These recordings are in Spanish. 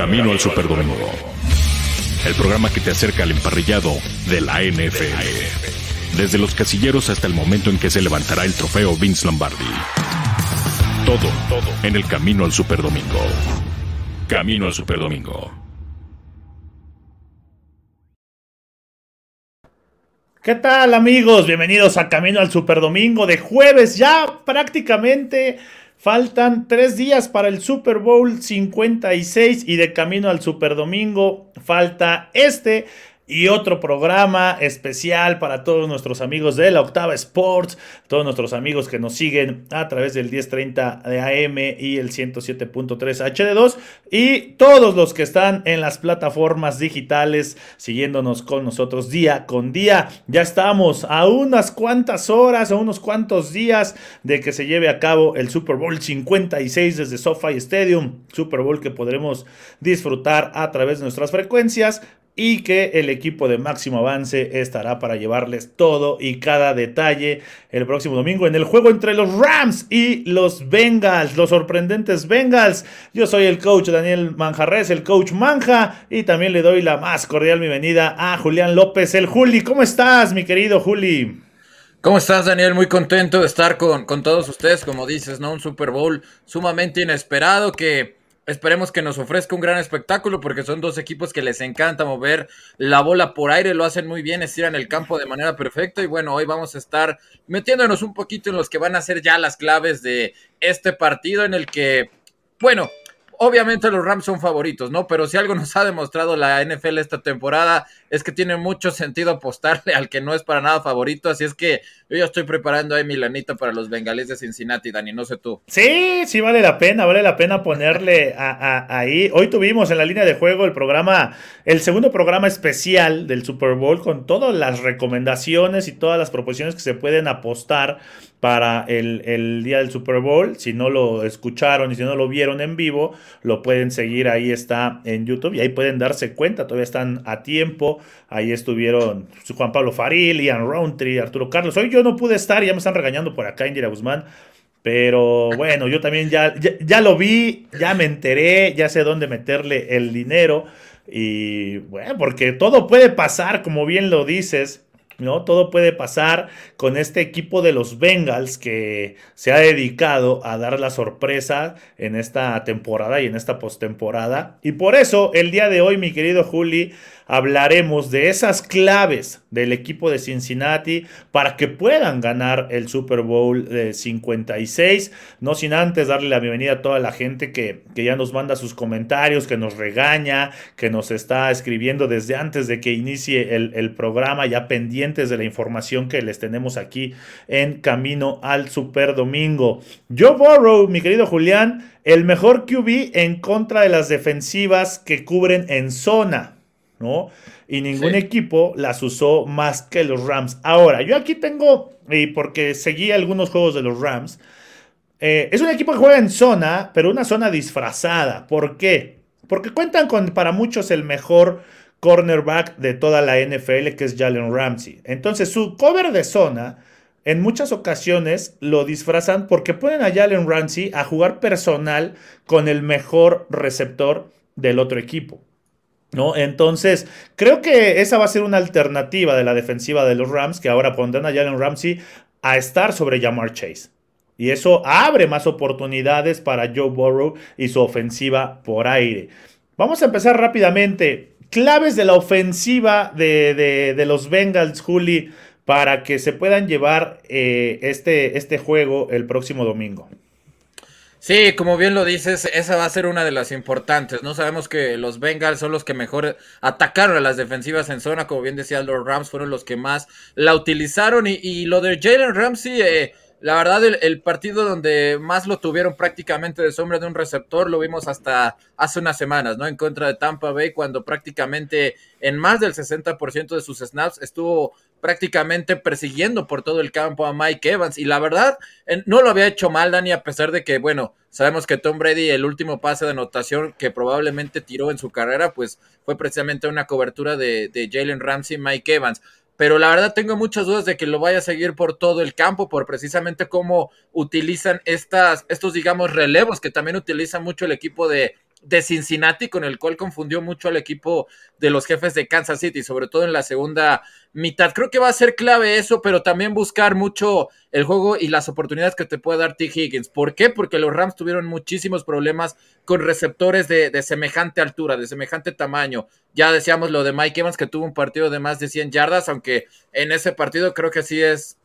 Camino al Superdomingo. El programa que te acerca al emparrillado de la NFL. Desde los casilleros hasta el momento en que se levantará el trofeo Vince Lombardi. Todo, todo en el Camino al Superdomingo. Camino al Superdomingo. ¿Qué tal amigos? Bienvenidos a Camino al Superdomingo de jueves. Ya prácticamente faltan tres días para el Super Bowl 56 y de Camino al Superdomingo falta este y otro programa especial para todos nuestros amigos de la Octava Sports, todos nuestros amigos que nos siguen a través del 1030 de AM y el 107.3 HD2 y todos los que están en las plataformas digitales siguiéndonos con nosotros día con día. Ya estamos a unas cuantas horas, a unos cuantos días de que se lleve a cabo el Super Bowl 56 desde SoFi Stadium, Super Bowl que podremos disfrutar a través de nuestras frecuencias y que el equipo de máximo avance estará para llevarles todo y cada detalle el próximo domingo en el juego entre los Rams y los Bengals, los sorprendentes Bengals. Yo soy el coach Daniel Manjarres, el coach Manja, y también le doy la más cordial bienvenida a Julián López, el Juli. ¿Cómo estás, mi querido Juli? ¿Cómo estás, Daniel? Muy contento de estar con, con todos ustedes, como dices, ¿no? Un Super Bowl sumamente inesperado que Esperemos que nos ofrezca un gran espectáculo porque son dos equipos que les encanta mover la bola por aire, lo hacen muy bien, estiran el campo de manera perfecta y bueno, hoy vamos a estar metiéndonos un poquito en los que van a ser ya las claves de este partido en el que, bueno, obviamente los Rams son favoritos, ¿no? Pero si algo nos ha demostrado la NFL esta temporada es que tiene mucho sentido apostarle al que no es para nada favorito, así es que yo ya estoy preparando ahí mi lanita para los bengalíes de Cincinnati, Dani, no sé tú. Sí, sí vale la pena, vale la pena ponerle ahí. Hoy tuvimos en la línea de juego el programa, el segundo programa especial del Super Bowl con todas las recomendaciones y todas las proposiciones que se pueden apostar para el, día del Super Bowl. Si no lo escucharon y si no lo vieron en vivo, lo pueden seguir. Ahí está en YouTube y ahí pueden darse cuenta. Todavía están a tiempo. Ahí estuvieron Juan Pablo Faril, Ian Roundtree, Arturo Carlos. Hoy yo no pude estar, ya me están regañando por acá, Indira Guzmán. Pero bueno, yo también ya, ya, lo vi, ya me enteré, ya sé dónde meterle el dinero. Y bueno, porque todo puede pasar, como bien lo dices. ¿No? Todo puede pasar con este equipo de los Bengals que se ha dedicado a dar la sorpresa en esta temporada y en esta postemporada. Y por eso, el día de hoy, mi querido Juli, hablaremos de esas claves del equipo de Cincinnati para que puedan ganar el Super Bowl de 56. No sin antes darle la bienvenida a toda la gente que, que, ya nos manda sus comentarios, que nos regaña, que nos está escribiendo desde antes de que inicie el, el programa, ya pendientes de la información que les tenemos aquí en Camino al Super Domingo. Joe Burrow, mi querido Julián, el mejor QB en contra de las defensivas que cubren en zona. ¿No? Y ningún equipo las usó más que los Rams. Ahora, yo aquí tengo, y porque seguí algunos juegos de los Rams, eh, es un equipo que juega en zona, pero una zona disfrazada. ¿Por qué? Porque cuentan con para muchos el mejor cornerback de toda la NFL, que es Jalen Ramsey. Entonces, su cover de zona, en muchas ocasiones lo disfrazan porque ponen a Jalen Ramsey a jugar personal con el mejor receptor del otro equipo. ¿No? Entonces, creo que esa va a ser una alternativa de la defensiva de los Rams, que ahora pondrán a Jalen Ramsey a estar sobre Jamar Chase. Y eso abre más oportunidades para Joe Burrow y su ofensiva por aire. Vamos a empezar rápidamente. Claves de la ofensiva de, los Bengals, Juli, para que se puedan llevar eh, este, este juego el próximo domingo. Sí, como bien lo dices, esa va a ser una de las importantes. No sabemos que los Bengals son los que mejor atacaron a las defensivas en zona, como bien decía los Rams fueron los que más la utilizaron y, lo de Jalen Ramsey, eh, la verdad el, partido donde más lo tuvieron prácticamente de sombra de un receptor lo vimos hasta hace unas semanas, ¿no? En contra de Tampa Bay cuando prácticamente en más del 60% de sus snaps estuvo prácticamente persiguiendo por todo el campo a Mike Evans. Y la verdad, no lo había hecho mal, Dani, a pesar de que, bueno, sabemos que Tom Brady, el último pase de anotación que probablemente tiró en su carrera, pues fue precisamente una cobertura de, de Jalen Ramsey, Mike Evans. Pero la verdad tengo muchas dudas de que lo vaya a seguir por todo el campo, por precisamente cómo utilizan estas, estos, digamos, relevos que también utiliza mucho el equipo de de Cincinnati, con el cual confundió mucho al equipo de los jefes de Kansas City, sobre todo en la segunda mitad. Creo que va a ser clave eso, pero también buscar mucho el juego y las oportunidades que te puede dar T. Higgins. ¿Por qué? Porque los Rams tuvieron muchísimos problemas con receptores de, de, semejante altura, de semejante tamaño. Ya decíamos lo de Mike Evans, que tuvo un partido de más de 100 yardas, aunque en ese partido creo que sí es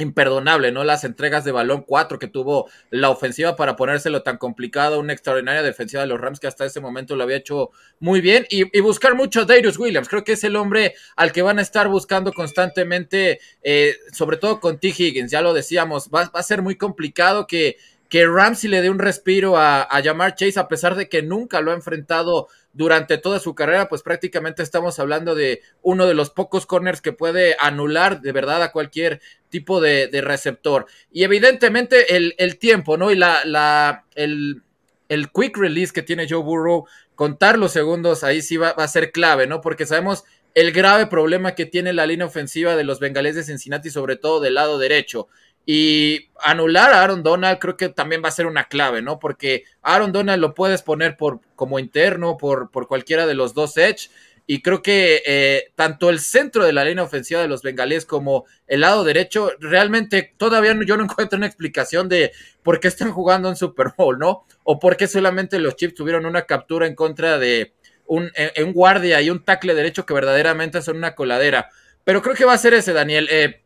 imperdonable, ¿no? Las entregas de balón 4 que tuvo la ofensiva para ponérselo tan complicado, una extraordinaria defensiva de los Rams que hasta ese momento lo había hecho muy bien y, buscar mucho a Darius Williams, creo que es el hombre al que van a estar buscando constantemente, eh, sobre todo con T. Higgins, ya lo decíamos, va, va a ser muy complicado que que Ramsey le dé un respiro a, a Jamar Chase, a pesar de que nunca lo ha enfrentado durante toda su carrera, pues prácticamente estamos hablando de uno de los pocos corners que puede anular de verdad a cualquier tipo de, receptor. Y evidentemente el, el, tiempo, ¿no? Y la, la, el, el quick release que tiene Joe Burrow, contar los segundos ahí sí va, va a ser clave, ¿no? Porque sabemos el grave problema que tiene la línea ofensiva de los bengalíes de Cincinnati, sobre todo del lado derecho. Y anular a Aaron Donald creo que también va a ser una clave, ¿no? Porque Aaron Donald lo puedes poner por, como interno, por, por cualquiera de los dos edge. Y creo que eh, tanto el centro de la línea ofensiva de los bengalíes como el lado derecho, realmente todavía yo no encuentro una explicación de por qué están jugando en Super Bowl, ¿no? O por qué solamente los Chiefs tuvieron una captura en contra de un, un guardia y un tackle derecho que verdaderamente son una coladera. Pero creo que va a ser ese, Daniel. Eh,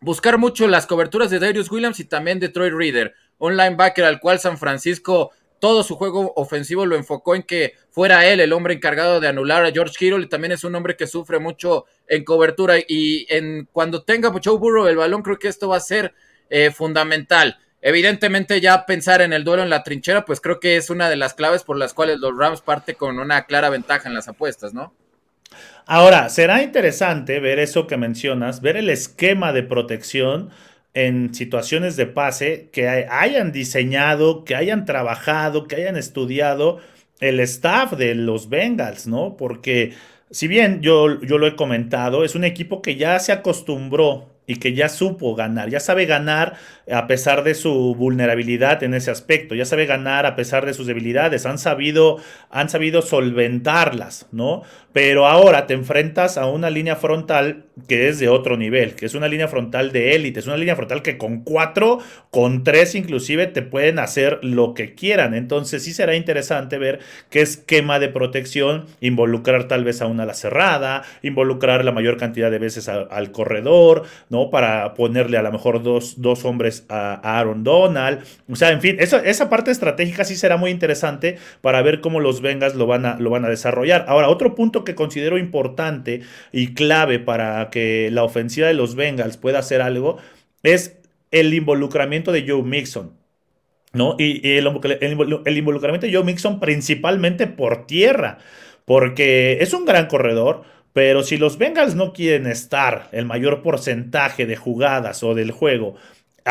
buscar mucho las coberturas de Darius Williams y también de Troy Reader, un linebacker al cual San Francisco todo su juego ofensivo lo enfocó en que fuera él el hombre encargado de anular a George Kittle y también es un hombre que sufre mucho en cobertura y en cuando tenga Joe Burrow el balón creo que esto va a ser eh, fundamental. Evidentemente ya pensar en el duelo en la trinchera pues creo que es una de las claves por las cuales los Rams parte con una clara ventaja en las apuestas, ¿no? Ahora, será interesante ver eso que mencionas, ver el esquema de protección en situaciones de pase que hayan diseñado, que hayan trabajado, que hayan estudiado el staff de los Bengals, ¿no? Porque si bien yo, yo lo he comentado, es un equipo que ya se acostumbró y que ya supo ganar, ya sabe ganar a pesar de su vulnerabilidad en ese aspecto, ya sabe ganar a pesar de sus debilidades, han sabido, han sabido solventarlas, ¿no? Pero ahora te enfrentas a una línea frontal que es de otro nivel, que es una línea frontal de élite, es una línea frontal que con cuatro, con tres inclusive te pueden hacer lo que quieran, entonces sí será interesante ver qué esquema de protección, involucrar tal vez a una ala cerrada, involucrar la mayor cantidad de veces al corredor, ¿no? Para ponerle a lo mejor dos, hombres a, Aaron Donald. O sea, en fin, esa parte estratégica sí será muy interesante para ver cómo los Bengals lo van, a, lo van a desarrollar. Ahora, otro punto que considero importante y clave para que la ofensiva de los Bengals pueda hacer algo es el involucramiento de Joe Mixon. ¿no? Y, el, el, involucramiento de Joe Mixon principalmente por tierra, porque es un gran corredor, pero si los Bengals no quieren estar el mayor porcentaje de jugadas o del juego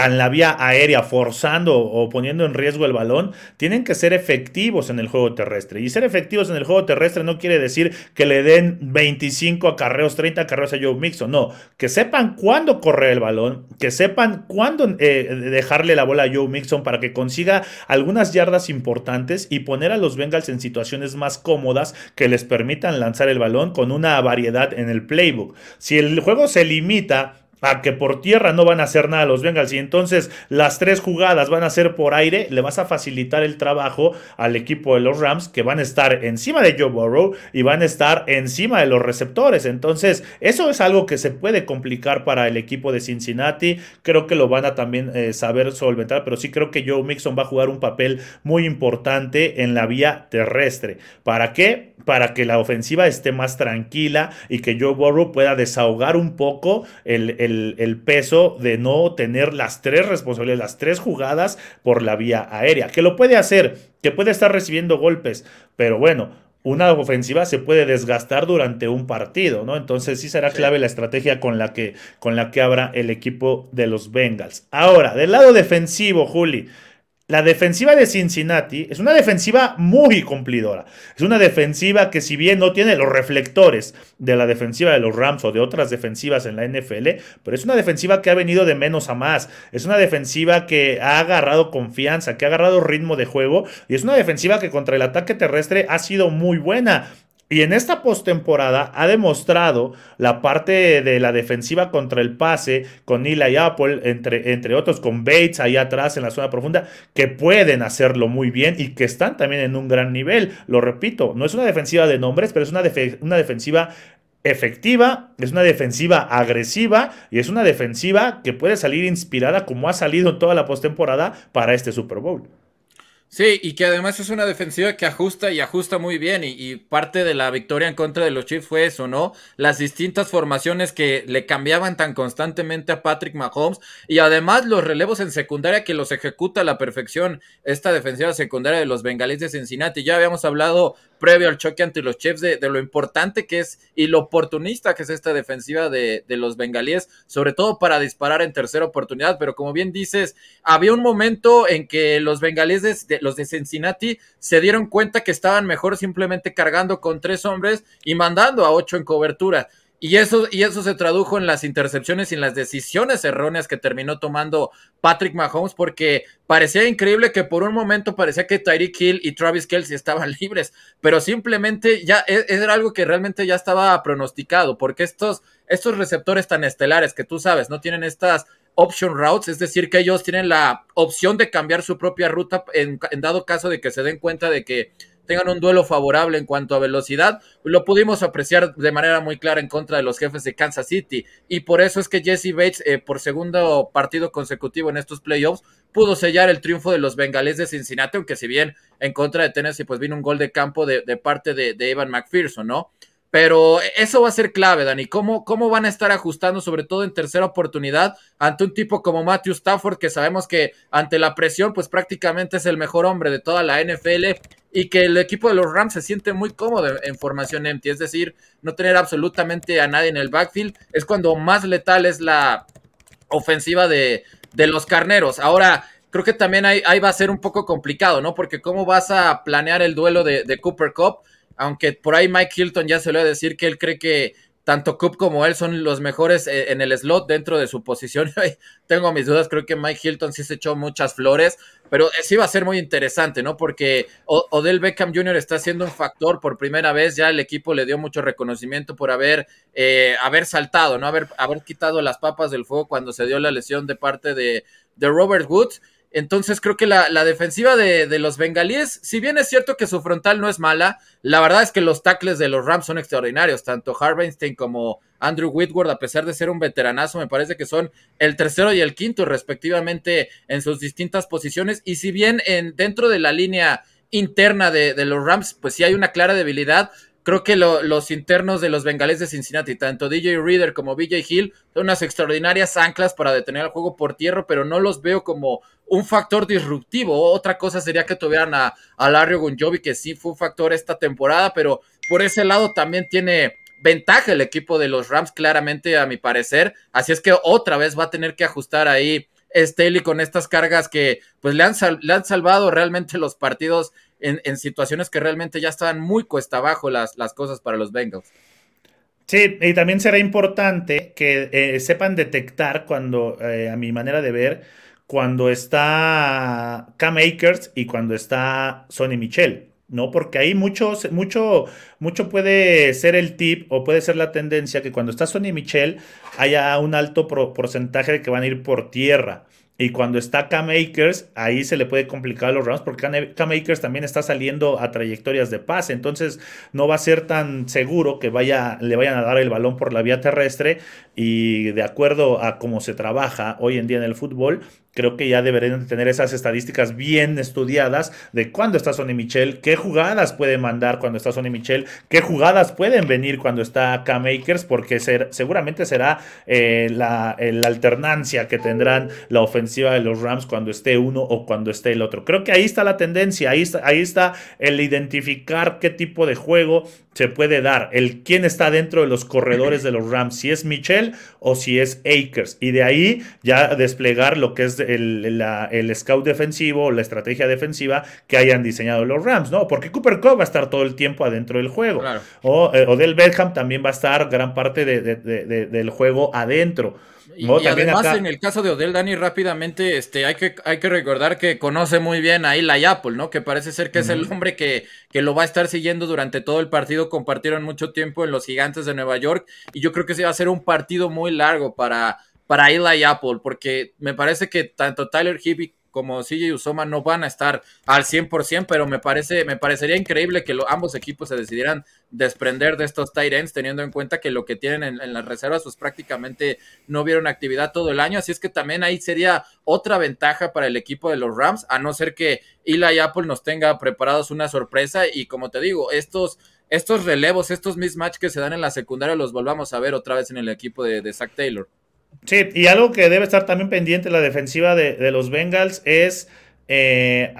en la vía aérea forzando o poniendo en riesgo el balón, tienen que ser efectivos en el juego terrestre. Y ser efectivos en el juego terrestre no quiere decir que le den 25 acarreos, 30 acarreos a Joe Mixon. No, que sepan cuándo correr el balón, que sepan cuándo eh, dejarle la bola a Joe Mixon para que consiga algunas yardas importantes y poner a los Bengals en situaciones más cómodas que les permitan lanzar el balón con una variedad en el playbook. Si el juego se limita a que por tierra no van a hacer nada los Bengals y entonces las tres jugadas van a ser por aire, le vas a facilitar el trabajo al equipo de los Rams que van a estar encima de Joe Burrow y van a estar encima de los receptores. Entonces, eso es algo que se puede complicar para el equipo de Cincinnati. Creo que lo van a también eh, saber solventar, pero sí creo que Joe Mixon va a jugar un papel muy importante en la vía terrestre. ¿Para qué? Para que la ofensiva esté más tranquila y que Joe Burrow pueda desahogar un poco el el, peso de no tener las tres responsabilidades, las tres jugadas por la vía aérea. Que lo puede hacer, que puede estar recibiendo golpes, pero bueno, una ofensiva se puede desgastar durante un partido, ¿no? Entonces sí será clave la estrategia con la que, con la que abra el equipo de los Bengals. Ahora, del lado defensivo, Juli, la defensiva de Cincinnati es una defensiva muy cumplidora. Es una defensiva que si bien no tiene los reflectores de la defensiva de los Rams o de otras defensivas en la NFL, pero es una defensiva que ha venido de menos a más. Es una defensiva que ha agarrado confianza, que ha agarrado ritmo de juego y es una defensiva que contra el ataque terrestre ha sido muy buena. Y en esta postemporada ha demostrado la parte de la defensiva contra el pase con Eli Apple, entre, entre otros con Bates ahí atrás en la zona profunda, que pueden hacerlo muy bien y que están también en un gran nivel. Lo repito, no es una defensiva de nombres, pero es una, una defensiva efectiva, es una defensiva agresiva y es una defensiva que puede salir inspirada como ha salido en toda la postemporada para este Super Bowl. Sí, y que además es una defensiva que ajusta y ajusta muy bien. Y, parte de la victoria en contra de los Chiefs fue eso, ¿no? Las distintas formaciones que le cambiaban tan constantemente a Patrick Mahomes. Y además los relevos en secundaria que los ejecuta a la perfección esta defensiva secundaria de los bengalíes de Cincinnati. Ya habíamos hablado previo al choque ante los Chiefs de, lo importante que es y lo oportunista que es esta defensiva de, los bengalíes, sobre todo para disparar en tercera oportunidad, pero como bien dices, había un momento en que los bengalíes de, los de Cincinnati se dieron cuenta que estaban mejor simplemente cargando con tres hombres y mandando a ocho en cobertura. Y eso, y eso se tradujo en las intercepciones y en las decisiones erróneas que terminó tomando Patrick Mahomes, porque parecía increíble que por un momento parecía que Tyreek Hill y Travis Kelsey estaban libres, pero simplemente ya e, era algo que realmente ya estaba pronosticado, porque estos, estos receptores tan estelares que tú sabes, no tienen estas option routes, es decir, que ellos tienen la opción de cambiar su propia ruta en dado caso de que se den cuenta de que tengan un duelo favorable en cuanto a velocidad, lo pudimos apreciar de manera muy clara en contra de los jefes de Kansas City. Y por eso es que Jesse Bates, eh, por segundo partido consecutivo en estos playoffs, pudo sellar el triunfo de los bengalíes de Cincinnati, aunque si bien en contra de Tennessee, pues vino un gol de campo de, parte de, de Evan McPherson, ¿no? Pero eso va a ser clave, Dani. ¿Cómo, ¿Cómo van a estar ajustando, sobre todo en tercera oportunidad, ante un tipo como Matthew Stafford, que sabemos que ante la presión, pues prácticamente es el mejor hombre de toda la NFL y que el equipo de los Rams se siente muy cómodo en formación empty, es decir, no tener absolutamente a nadie en el backfield, es cuando más letal es la ofensiva de, de los carneros. Ahora, creo que también ahí, va a ser un poco complicado, ¿no? Porque cómo vas a planear el duelo de, de Cooper Cup aunque por ahí Mike Hilton ya se lo va a decir que él cree que tanto Coop como él son los mejores eh, en el slot dentro de su posición. Tengo mis dudas, creo que Mike Hilton sí se echó muchas flores, pero sí va a ser muy interesante, ¿no? Porque Odell Beckham Jr. está siendo un factor por primera vez, ya el equipo le dio mucho reconocimiento por haber, eh, haber saltado, ¿no? Haber, haber quitado las papas del fuego cuando se dio la lesión de parte de, de Robert Woods. Entonces creo que la, defensiva de, los bengalíes, si bien es cierto que su frontal no es mala, la verdad es que los tackles de los Rams son extraordinarios, tanto Harveinstein como Andrew Whitworth, a pesar de ser un veteranazo, me parece que son el tercero y el quinto respectivamente en sus distintas posiciones, y si bien en, dentro de la línea interna de los Rams, pues sí hay una clara debilidad, Creo que los internos de los bengalíes de Cincinnati, tanto DJ Reader como BJ Hill, son unas extraordinarias anclas para detener el juego por tierra, pero no los veo como un factor disruptivo. Otra cosa sería que tuvieran a, a Larry Gunjovi, que sí fue un factor esta temporada, pero por ese lado también tiene ventaja el equipo de los Rams, claramente, a mi parecer. Así es que otra vez va a tener que ajustar ahí Staley con estas cargas que pues le han, le han salvado realmente los partidos en, situaciones que realmente ya estaban muy cuesta abajo las, las cosas para los Bengals. Sí, y también será importante que eh, sepan detectar cuando, eh, a mi manera de ver, cuando está Cam Akers y cuando está Sonny Michel, ¿no? Porque ahí mucho, mucho, mucho puede ser el tip o puede ser la tendencia que cuando está Sonny Michel haya un alto porcentaje de que van a ir por tierra. Y cuando está Cam Akers, ahí se le puede complicar a los Rams porque Cam Akers también está saliendo a trayectorias de pase. Entonces no va a ser tan seguro que vaya, le vayan a dar el balón por la vía terrestre. Y de acuerdo a cómo se trabaja hoy en día en el fútbol, creo que ya deberían tener esas estadísticas bien estudiadas de cuándo está Sonny Michel, qué jugadas puede mandar cuando está Sonny Michel, qué jugadas pueden venir cuando está Cam Akers, porque seguramente será eh, la, la, alternancia que tendrán la ofensiva de los Rams cuando esté uno o cuando esté el otro. Creo que ahí está la tendencia, ahí ahí está el identificar qué tipo de juego se puede dar, el quién está dentro de los corredores de los Rams, si es Michel o si es Akers, y de ahí ya desplegar lo que es el, el, scout defensivo o la estrategia defensiva que hayan diseñado los Rams, ¿no? Porque Cooper Cup va a estar todo el tiempo adentro del juego. O, eh, Odell Beckham también va a estar gran parte del juego adentro. Y, además, en el caso de Odell Dani, rápidamente, este, hay que, hay que recordar que conoce muy bien a Eli Apple, ¿no? Que parece ser que es el hombre que, que lo va a estar siguiendo durante todo el partido. Compartieron mucho tiempo en los gigantes de Nueva York. Y yo creo que sí va a ser un partido muy largo para, para Eli Apple, porque me parece que tanto Tyler Hibbie como CJ Usoma no van a estar al 100%, pero me parece me parecería increíble que ambos equipos se decidieran desprender de estos tight ends, teniendo en cuenta que lo que tienen en, las reservas pues prácticamente no vieron actividad todo el año, así es que también ahí sería otra ventaja para el equipo de los Rams, a no ser que Eli Apple nos tenga preparados una sorpresa y como te digo, estos estos relevos, estos mismatch que se dan en la secundaria los volvamos a ver otra vez en el equipo de, de Zach Taylor. Sí, y algo que debe estar también pendiente la defensiva de, los Bengals es eh,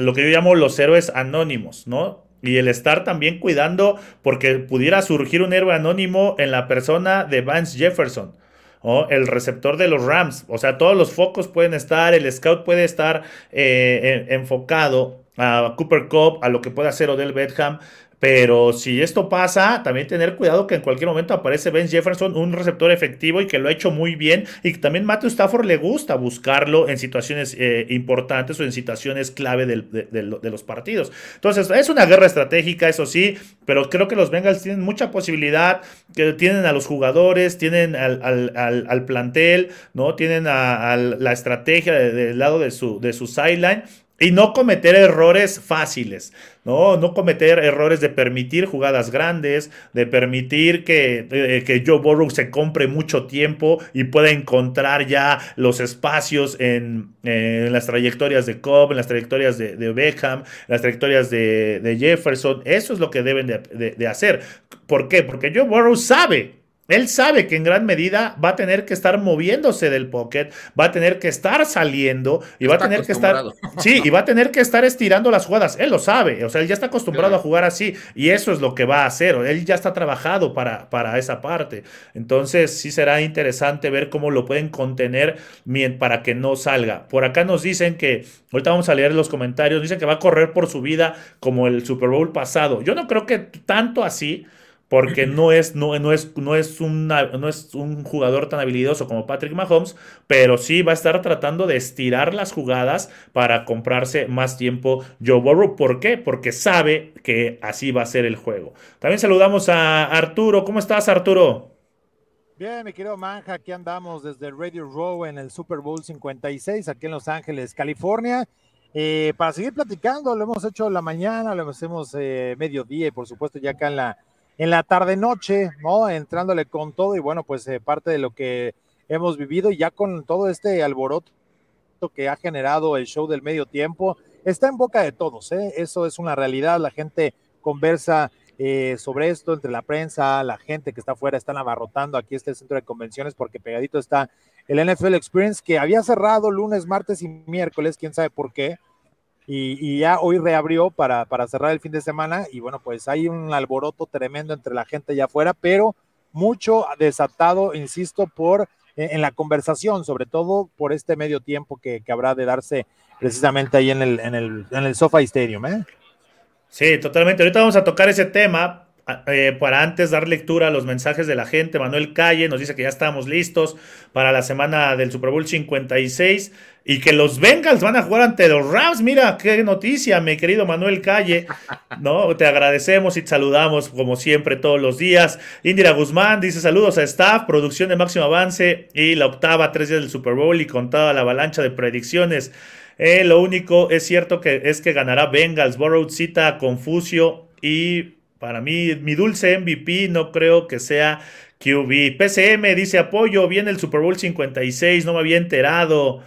lo que yo llamo los héroes anónimos, ¿no? Y el estar también cuidando porque pudiera surgir un héroe anónimo en la persona de Vance Jefferson. o el receptor de los Rams. O sea, todos los focos pueden estar, el scout puede estar eh, enfocado a Cooper Cup, a lo que puede hacer Odell Bedham. Pero si esto pasa, también tener cuidado que en cualquier momento aparece Ben Jefferson, un receptor efectivo y que lo ha hecho muy bien. Y también Matthew Stafford le gusta buscarlo en situaciones eh, importantes o en situaciones clave de, los partidos. Entonces, es una guerra estratégica, eso sí, pero creo que los Bengals tienen mucha posibilidad, que tienen a los jugadores, tienen al, plantel, ¿no? Tienen a, la estrategia del lado de su, de su sideline y no cometer errores fáciles, ¿no? No cometer errores de permitir jugadas grandes, de permitir que, eh, que Joe Burrow se compre mucho tiempo y pueda encontrar ya los espacios en, las trayectorias de Cobb, en las trayectorias de, Beckham, en las trayectorias de, Jefferson. Eso es lo que deben de, de hacer. ¿Por qué? Porque Joe Burrow sabe él sabe que en gran medida va a tener que estar moviéndose del pocket, va a tener que estar saliendo y va a tener que estar. Sí, y va a tener que estar estirando las jugadas. Él lo sabe, o sea, él ya está acostumbrado a jugar así y eso es lo que va a hacer. Él ya está trabajado para, para esa parte. Entonces, sí será interesante ver cómo lo pueden contener para que no salga. Por acá nos dicen que, ahorita vamos a leer los comentarios, dicen que va a correr por su vida como el Super Bowl pasado. Yo no creo que tanto así porque no es, no, no, es, no, es no es un jugador tan habilidoso como Patrick Mahomes, pero sí va a estar tratando de estirar las jugadas para comprarse más tiempo Joe Burrow. ¿Por qué? Porque sabe que así va a ser el juego. También saludamos a Arturo. ¿Cómo estás, Arturo? Bien, mi querido Manja, aquí andamos desde Radio Row en el Super Bowl 56, aquí en Los Ángeles, California. Eh, para seguir platicando, lo hemos hecho la mañana, lo hacemos eh, mediodía y por supuesto ya acá en la en la tarde-noche, ¿no? Entrándole con todo y bueno, pues eh, parte de lo que hemos vivido ya con todo este alboroto que ha generado el show del medio tiempo, está en boca de todos, ¿eh? Eso es una realidad, la gente conversa eh, sobre esto entre la prensa, la gente que está afuera, están abarrotando aquí este centro de convenciones porque pegadito está el NFL Experience que había cerrado lunes, martes y miércoles, quién sabe por qué, y, ya hoy reabrió para, para cerrar el fin de semana y bueno, pues hay un alboroto tremendo entre la gente allá afuera, pero mucho desatado, insisto, por eh, en la conversación, sobre todo por este medio tiempo que, que habrá de darse precisamente ahí en el, en el, en el SoFi Stadium. ¿eh? Sí, totalmente. Ahorita vamos a tocar ese tema, eh, para antes dar lectura a los mensajes de la gente, Manuel Calle nos dice que ya estamos listos para la semana del Super Bowl 56 y que los Bengals van a jugar ante los Rams. Mira, qué noticia, mi querido Manuel Calle. No, te agradecemos y te saludamos como siempre todos los días. Indira Guzmán dice saludos a staff, producción de máximo avance y la octava, tres días del Super Bowl y con toda la avalancha de predicciones. Eh, lo único es cierto que es que ganará Bengals, Borrowed cita Confucio y para mí, mi dulce MVP no creo que sea QB. PCM dice apoyo, viene el Super Bowl 56, no me había enterado.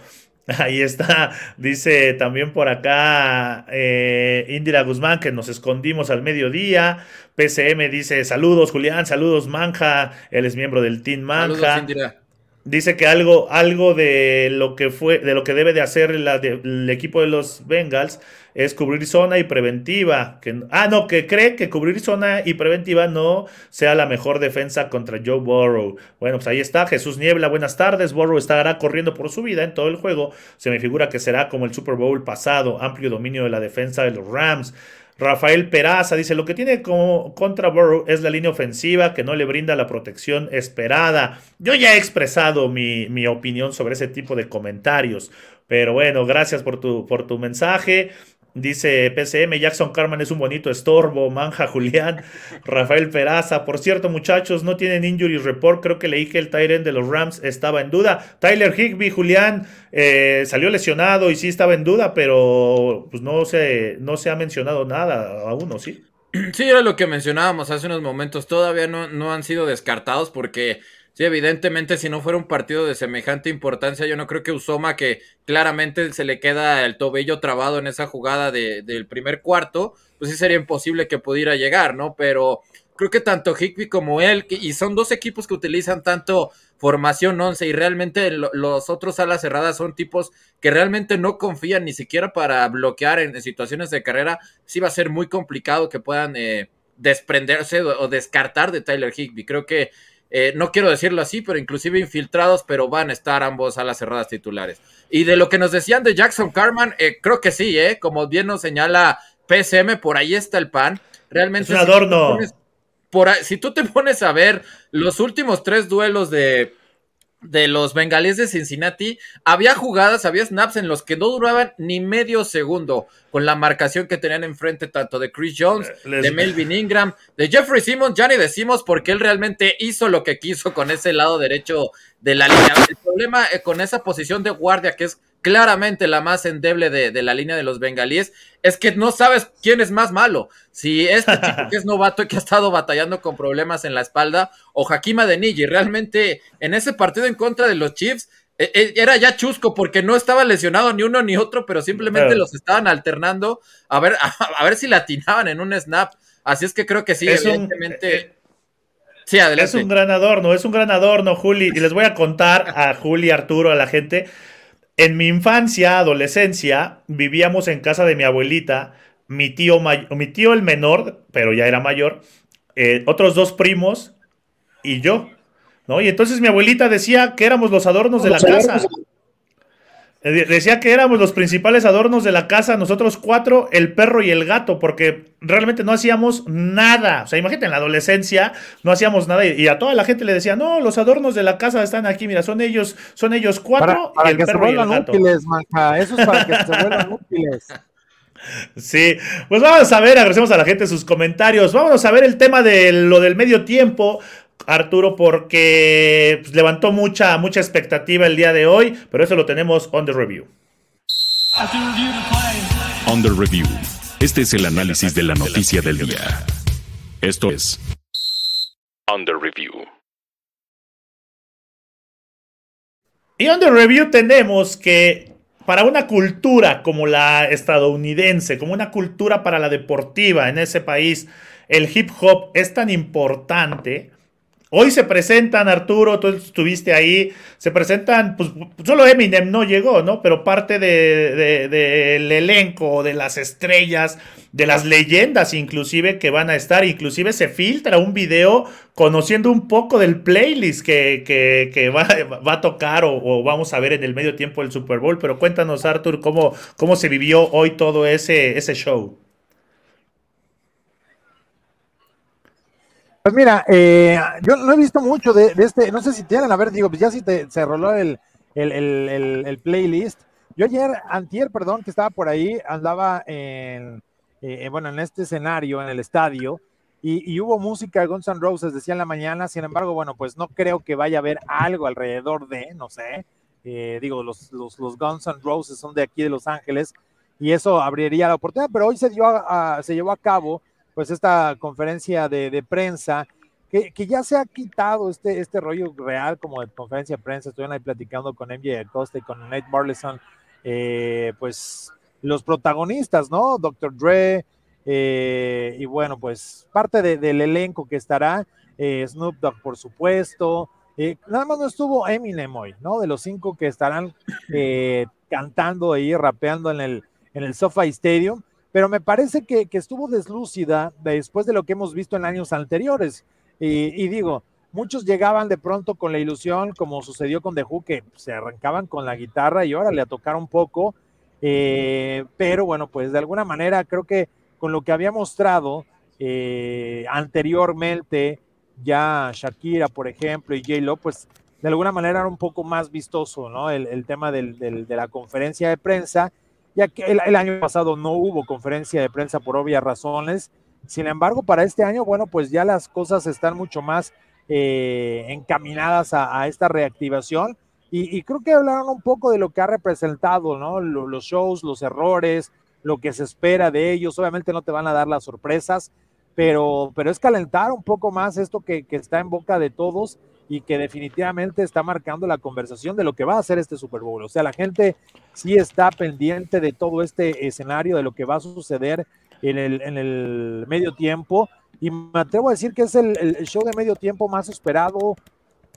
Ahí está, dice también por acá eh, Indira Guzmán que nos escondimos al mediodía. PCM dice saludos Julián, saludos Manja, él es miembro del Team Manja. Saludos, Indira. Dice que algo, algo de lo que fue, de lo que debe de hacer el equipo de los Bengals es cubrir zona y preventiva. Que, ah, no, que cree que cubrir zona y preventiva no sea la mejor defensa contra Joe Burrow. Bueno, pues ahí está. Jesús Niebla, buenas tardes. Burrow estará corriendo por su vida en todo el juego. Se me figura que será como el Super Bowl pasado, amplio dominio de la defensa de los Rams. Rafael Peraza dice, lo que tiene como contra Burrow es la línea ofensiva que no le brinda la protección esperada. Yo ya he expresado mi, mi opinión sobre ese tipo de comentarios, pero bueno, gracias por tu, por tu mensaje. Dice PCM, Jackson Carman es un bonito estorbo, manja Julián, Rafael Peraza. Por cierto, muchachos, no tienen injury report. Creo que leí que el Tyrant de los Rams estaba en duda. Tyler Higby, Julián, eh, salió lesionado y sí estaba en duda, pero pues no se, no se ha mencionado nada aún. ¿sí? Sí, era lo que mencionábamos hace unos momentos. Todavía no, no han sido descartados porque Sí, evidentemente, si no fuera un partido de semejante importancia, yo no creo que Usoma, que claramente se le queda el tobillo trabado en esa jugada de, del primer cuarto, pues sí sería imposible que pudiera llegar, ¿no? Pero creo que tanto Higby como él, y son dos equipos que utilizan tanto formación 11 y realmente los otros alas cerradas son tipos que realmente no confían ni siquiera para bloquear en, situaciones de carrera, sí va a ser muy complicado que puedan eh, desprenderse o, descartar de Tyler Higby. Creo que eh, no quiero decirlo así, pero inclusive infiltrados, pero van a estar ambos a las cerradas titulares. Y de lo que nos decían de Jackson Carman, eh, creo que sí, ¿eh? como bien nos señala PSM, por ahí está el pan. Realmente. Es un adorno. por si tú te pones a ver los últimos tres duelos de, de los bengalíes de Cincinnati, había jugadas, había snaps en los que no duraban ni medio segundo con la marcación que tenían enfrente tanto de Chris Jones, eh, de Melvin Ingram, de Jeffrey Simmons, ya ni decimos porque él realmente hizo lo que quiso con ese lado derecho de la línea. El problema eh, con esa posición de guardia que es claramente la más endeble de, la línea de los bengalíes, es que no sabes quién es más malo. Si este chico que es novato y que ha estado batallando con problemas en la espalda, o Hakima de Niji, realmente en ese partido en contra de los Chiefs, e, e, era ya chusco porque no estaba lesionado ni uno ni otro, pero simplemente los estaban alternando a ver, a, ver si latinaban en un snap. Así es que creo que sí, evidentemente. Eh, sí, adelante. Es un gran adorno, es un gran adorno, Juli. Y les voy a contar a Juli, Arturo, a la gente en mi infancia, adolescencia, vivíamos en casa de mi abuelita, mi tío, mi tío el menor, pero ya era mayor, eh, otros dos primos y yo, ¿no? Y entonces mi abuelita decía que éramos los adornos de la casa. Eh, decía que éramos los principales adornos de la casa, nosotros cuatro, el perro y el gato, porque realmente no hacíamos nada. O sea, imagínate, en la adolescencia no hacíamos nada y, a toda la gente le decía, no, los adornos de la casa están aquí, mira, son ellos, son ellos cuatro para, y el que perro se y el gato. útiles, manca. Eso es para que se vuelvan útiles. Sí, pues vamos a ver, agradecemos a la gente sus comentarios. Vamos a ver el tema de lo del medio tiempo. Arturo porque pues, levantó mucha, mucha expectativa el día de hoy, pero eso lo tenemos on the review. On the review. Este es el análisis de la noticia del día. Esto es On the review. Y on the review tenemos que para una cultura como la estadounidense, como una cultura para la deportiva en ese país, el hip hop es tan importante Hoy se presentan, Arturo, tú estuviste ahí, se presentan, pues solo Eminem no llegó, ¿no? Pero parte del de, elenco, de las estrellas, de las leyendas inclusive que van a estar, inclusive se filtra un video conociendo un poco del playlist que, va, a tocar o, vamos a ver en el medio tiempo del Super Bowl, pero cuéntanos, Artur, cómo, cómo se vivió hoy todo ese, ese show. Pues mira, eh, yo no he visto mucho de, este, no sé si tienen, a ver, digo, pues ya si te, se roló el, el, playlist. Yo ayer, antier, perdón, que estaba por ahí, andaba en, eh, bueno, en este escenario, en el estadio, y, hubo música Guns N' Roses, decía en la mañana, sin embargo, bueno, pues no creo que vaya a haber algo alrededor de, no sé, eh, digo, los, los, los, Guns N' Roses son de aquí de Los Ángeles, y eso abriría la oportunidad, pero hoy se, dio se llevó a cabo pues esta conferencia de, prensa, que, ya se ha quitado este, este rollo real como de conferencia de prensa, estuvieron ahí platicando con MJ Acosta y con Nate Burleson, eh, pues los protagonistas, ¿no? Dr. Dre, eh, y bueno, pues parte del elenco que estará, eh, Snoop Dogg, por supuesto, Eh, nada más no estuvo Eminem hoy, ¿no? De los cinco que estarán cantando ahí, rapeando en el, en el SoFi Stadium, pero me parece que, estuvo deslúcida después de lo que hemos visto en años anteriores. Y, digo, muchos llegaban de pronto con la ilusión, como sucedió con The Who, que se arrancaban con la guitarra y ahora le a tocar un poco. Eh, pero bueno, pues de alguna manera creo que con lo que había mostrado anteriormente, ya Shakira, por ejemplo, y J-Lo, pues de alguna manera era un poco más vistoso, ¿no? El, tema de la conferencia de prensa, ya que el, año pasado no hubo conferencia de prensa por obvias razones. Sin embargo, para este año, bueno, pues ya las cosas están mucho más eh, encaminadas a, esta reactivación. Y, creo que hablaron un poco de lo que ha representado, ¿no? los shows, los errores, lo que se espera de ellos. Obviamente no te van a dar las sorpresas, pero, pero es calentar un poco más esto que, está en boca de todos y que definitivamente está marcando la conversación de lo que va a ser este Super Bowl. O sea, la gente sí está pendiente de todo este escenario, de lo que va a suceder en el, en el medio tiempo. Y me atrevo a decir que es el, show de medio tiempo más esperado,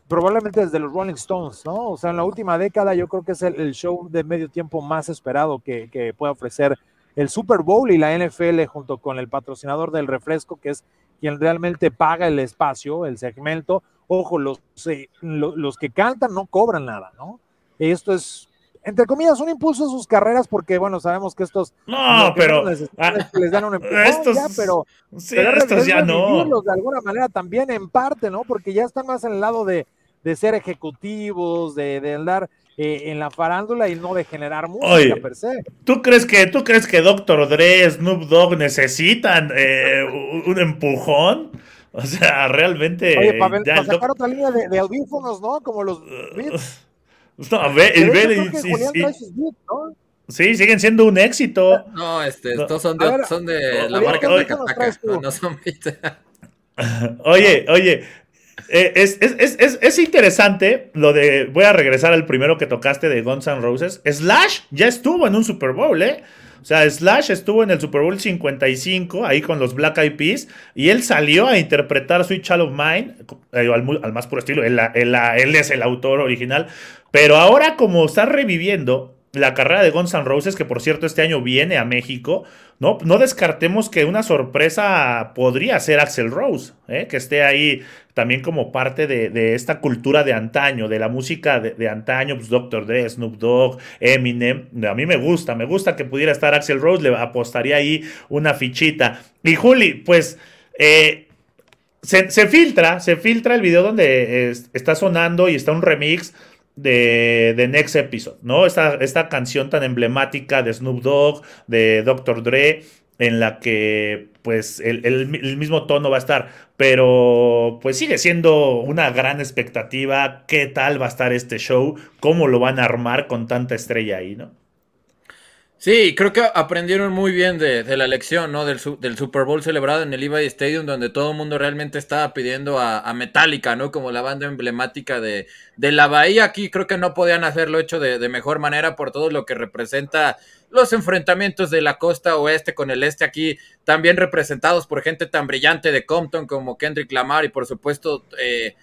probablemente desde los Rolling Stones, ¿no? O sea, en la última década yo creo que es el, show de medio tiempo más esperado que, que puede ofrecer el Super Bowl y la NFL junto con el patrocinador del refresco, que es quien realmente paga el espacio, el segmento. Ojo, los, eh, los que cantan no cobran nada, ¿no? Esto es, entre comillas, un impulso a sus carreras porque, bueno, sabemos que estos... No, pero... Les, dan un estos, pero, sí, estos ya no. De alguna manera también en parte, ¿no? Porque ya están más en el lado de, de ser ejecutivos, de, de andar eh, en la farándula y no de generar música per se. ¿tú crees que tú crees que Dr. Dre, Snoop Dogg necesitan eh, un empujón? O sea, realmente. Oye, para, sacar otra línea de, audífonos, ¿no? Como los Beats. No, a ver, el ver, sí, sí, siguen siendo un éxito. No, este, estos son de, son de la marca de Kataka, no son Beats. Oye, oye, eh, es, es, interesante lo de. Voy a regresar al primero que tocaste de Guns N' Roses. Slash ya estuvo en un Super Bowl, ¿eh? O sea, Slash estuvo en el Super Bowl 55, ahí con los Black Eyed Peas, y él salió a interpretar Sweet Child of Mine, eh, al, más puro estilo, él es el autor original, pero ahora como está reviviendo, la carrera de Guns N' Roses, que por cierto este año viene a México, no, no descartemos que una sorpresa podría ser Axel Rose, ¿eh? que esté ahí también como parte de, esta cultura de antaño, de la música de, antaño, pues Dr. Dre, Snoop Dogg, Eminem. A mí me gusta, me gusta que pudiera estar Axel Rose, le apostaría ahí una fichita. Y Juli, pues... Eh, se, filtra, se filtra el video donde está sonando y está un remix de, de, Next Episode, ¿no? Esta, esta canción tan emblemática de Snoop Dogg, de Dr. Dre, en la que pues el, el, mismo tono va a estar, pero pues sigue siendo una gran expectativa, qué tal va a estar este show, cómo lo van a armar con tanta estrella ahí, ¿no? Sí, creo que aprendieron muy bien de, la elección, ¿no? Del, del, Super Bowl celebrado en el Levi Stadium, donde todo el mundo realmente estaba pidiendo a, Metallica, ¿no? Como la banda emblemática de, de, la Bahía. Aquí creo que no podían hacerlo hecho de, de, mejor manera por todo lo que representa los enfrentamientos de la costa oeste con el este aquí, también representados por gente tan brillante de Compton como Kendrick Lamar y por supuesto... Eh,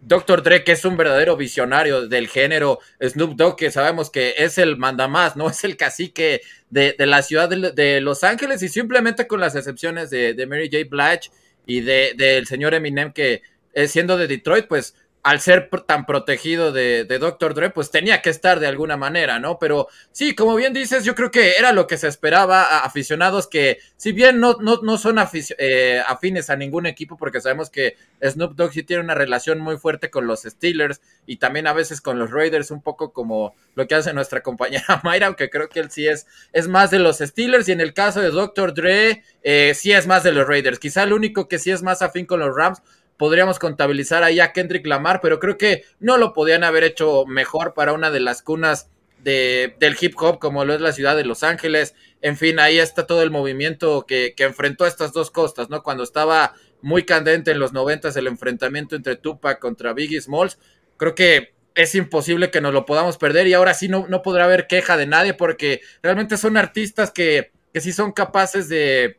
Doctor Dre, que es un verdadero visionario del género, Snoop Dogg, que sabemos que es el mandamás, ¿no? Es el cacique de, la ciudad de, Los Ángeles y simplemente con las excepciones de, Mary J. Blige y del señor Eminem, que eh, siendo de Detroit, pues al ser tan protegido de, de, Dr. Dre, pues tenía que estar de alguna manera, ¿no? Pero sí, como bien dices, yo creo que era lo que se esperaba a aficionados que, si bien no, no, no son eh, afines a ningún equipo, porque sabemos que Snoop Dogg sí tiene una relación muy fuerte con los Steelers y también a veces con los Raiders, un poco como lo que hace nuestra compañera Mayra, aunque creo que él sí es, es más de los Steelers y en el caso de Dr. Dre, eh, sí es más de los Raiders. Quizá el único que sí es más afín con los Rams podríamos contabilizar ahí a Kendrick Lamar, pero creo que no lo podían haber hecho mejor para una de las cunas de, del hip hop como lo es la ciudad de Los Ángeles. En fin, ahí está todo el movimiento que, que enfrentó estas dos costas, ¿no? Cuando estaba muy candente en los noventas el enfrentamiento entre Tupac contra Biggie Smalls, creo que es imposible que nos lo podamos perder y ahora sí no, no podrá haber queja de nadie porque realmente son artistas que, que sí son capaces de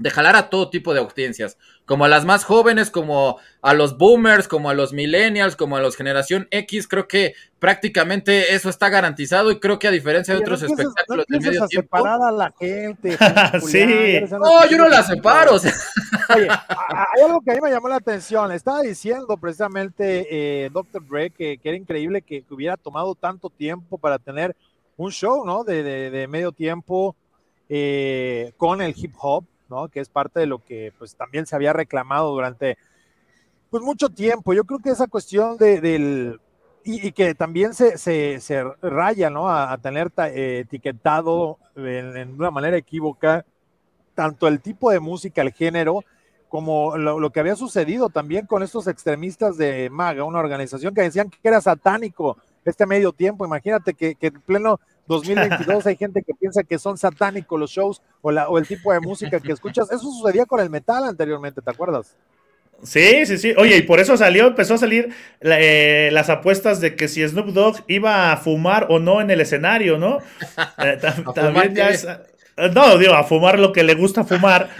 de jalar a todo tipo de audiencias, como a las más jóvenes, como a los boomers, como a los millennials, como a los generación X, creo que prácticamente eso está garantizado y creo que a diferencia de otros espectáculos de medio tiempo, separar a la gente. sí. No, yo no la separo. Oye, hay algo que a mí me llamó la atención. Estaba diciendo precisamente eh, Dr. Dre que, era increíble que, hubiera tomado tanto tiempo para tener un show, ¿no? De, de, medio tiempo eh, con el hip hop que es parte de lo que pues también se había reclamado durante pues mucho tiempo. Yo creo que esa cuestión de, del y, que también se, se, raya, ¿no? A, tener eh, etiquetado en, una manera equívoca tanto el tipo de música, el género, como lo, que había sucedido también con estos extremistas de MAGA, una organización que decían que era satánico este medio tiempo. Imagínate que, que en pleno 2022 hay gente que piensa que son satánicos los shows o, la, o el tipo de música que escuchas. Eso sucedía con el metal anteriormente, ¿te acuerdas? Sí, sí, sí. Oye, y por eso salió, empezó a salir eh, las apuestas de que si Snoop Dogg iba a fumar o no en el escenario, ¿no? Eh, también ya no, digo, a fumar lo que le gusta fumar.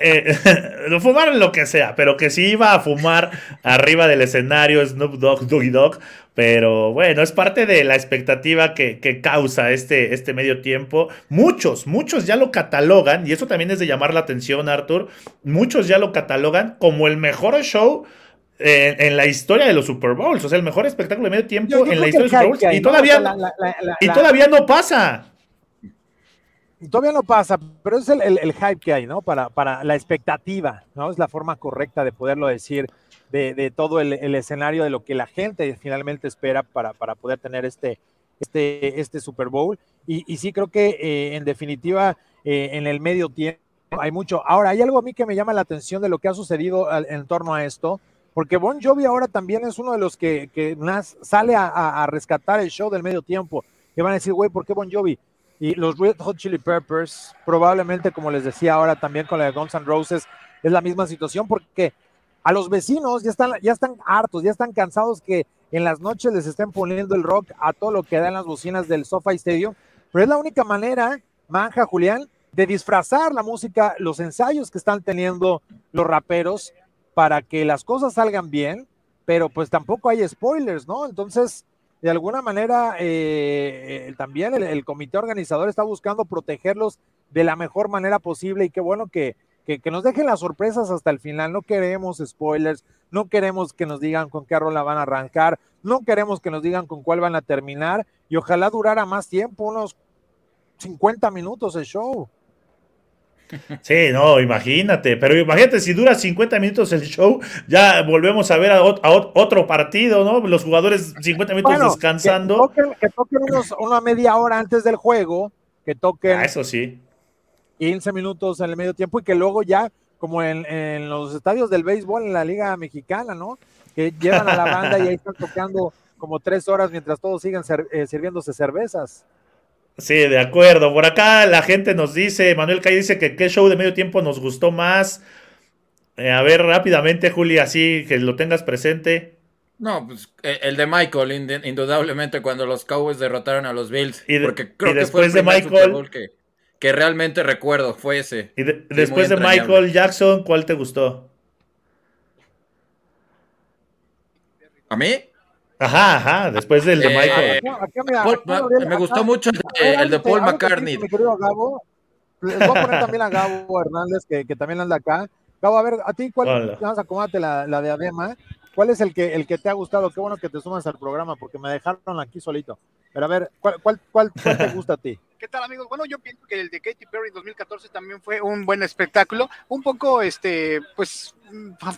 Eh, fumar lo que sea, pero que sí iba a fumar arriba del escenario Snoop Dogg, Doggy Dogg. Pero bueno, es parte de la expectativa que, causa este, este medio tiempo. Muchos, muchos ya lo catalogan, y eso también es de llamar la atención, Arthur. Muchos ya lo catalogan como el mejor show en, la historia de los Super Bowls. O sea, el mejor espectáculo de medio tiempo en la historia de los Super Bowls. y, todavía, y todavía no pasa. Todavía no pasa, pero es el, hype que hay, ¿no? Para, para la expectativa, ¿no? Es la forma correcta de poderlo decir, de, todo el, escenario de lo que la gente finalmente espera para, poder tener este, este, este Super Bowl. Y, sí creo que eh, en definitiva, eh, en el medio tiempo hay mucho. Ahora, hay algo a mí que me llama la atención de lo que ha sucedido en torno a esto, porque Bon Jovi ahora también es uno de los que, que sale a, a, rescatar el show del medio tiempo. Que van a decir, güey, ¿por qué Bon Jovi? Y los Red Hot Chili Peppers, probablemente, como les decía ahora también con la de Guns N' Roses, es la misma situación porque a los vecinos ya están, ya están hartos, ya están cansados que en las noches les estén poniendo el rock a todo lo que dan las bocinas del SoFi Stadium. Pero es la única manera, Manja, Julián, de disfrazar la música, los ensayos que están teniendo los raperos para que las cosas salgan bien, pero pues tampoco hay spoilers, ¿no? Entonces, de alguna manera eh, eh, también el, comité organizador está buscando protegerlos de la mejor manera posible y qué bueno que, que, nos dejen las sorpresas hasta el final. No queremos spoilers, no queremos que nos digan con qué rola van a arrancar, no queremos que nos digan con cuál van a terminar y ojalá durara más tiempo, unos 50 minutos el show. Sí, no, imagínate, pero imagínate si dura 50 minutos el show, ya volvemos a ver a, otro partido, ¿no? Los jugadores 50 minutos descansando. Que toquen, una media hora antes del juego, que toquen. Ah, eso sí. 15 minutos en el medio tiempo y que luego ya, como en, los estadios del béisbol en la Liga Mexicana, ¿no? Que llevan a la banda y ahí están tocando como tres horas mientras todos siguen eh, sirviéndose cervezas. Sí, de acuerdo. Por acá la gente nos dice, Manuel Calle dice que qué show de medio tiempo nos gustó más. Eh, a ver, rápidamente, Juli, así que lo tengas presente. No, pues eh, el de Michael, indudablemente, cuando los Cowboys derrotaron a los Bills. Y porque creo que fue el de Michael. Que, que, realmente recuerdo, fue ese. Y después de Michael Jackson, ¿cuál te gustó? ¿A mí? Ajá, ajá, después del de eh, Michael. me gustó mucho el de, Paul McCartney. Mi querido Gabo, les voy a poner también a Gabo Hernández, que, que también anda acá. Gabo, a ver, a ti, ¿cuál? Vamos a acomodarte la, la de Adema. ¿Cuál es el que, el que te ha gustado? Qué bueno que te sumas al programa, porque me dejaron aquí solito. Pero a ver, ¿cuál, cuál, cuál, cuál te gusta a ti? ¿Qué tal amigos? Bueno, yo pienso que el de Katy Perry 2014 también fue un buen espectáculo, un poco, este, pues,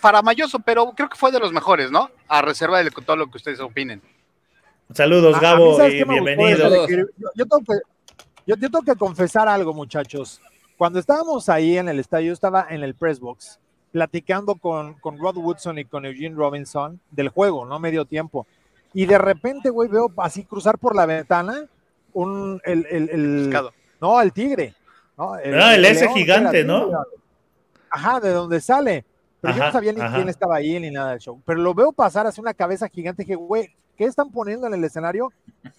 faramayoso, pero creo que fue de los mejores, ¿no? A reserva de todo lo que ustedes opinen. Saludos, Gabo, y bienvenido. Yo, tengo que, confesar algo, muchachos. Cuando estábamos ahí en el estadio, yo estaba en el press box, platicando con, con Rod Woodson y con Eugene Robinson del juego, ¿no? Medio tiempo. Y de repente, güey, veo así cruzar por la ventana un, el, el, no, el tigre. ¿no? El, ah, el, ese gigante, ¿no? Ajá, de donde sale. Pero yo no sabía ni quién estaba ahí ni nada del show. Pero lo veo pasar hacia una cabeza gigante. que güey, ¿qué están poniendo en el escenario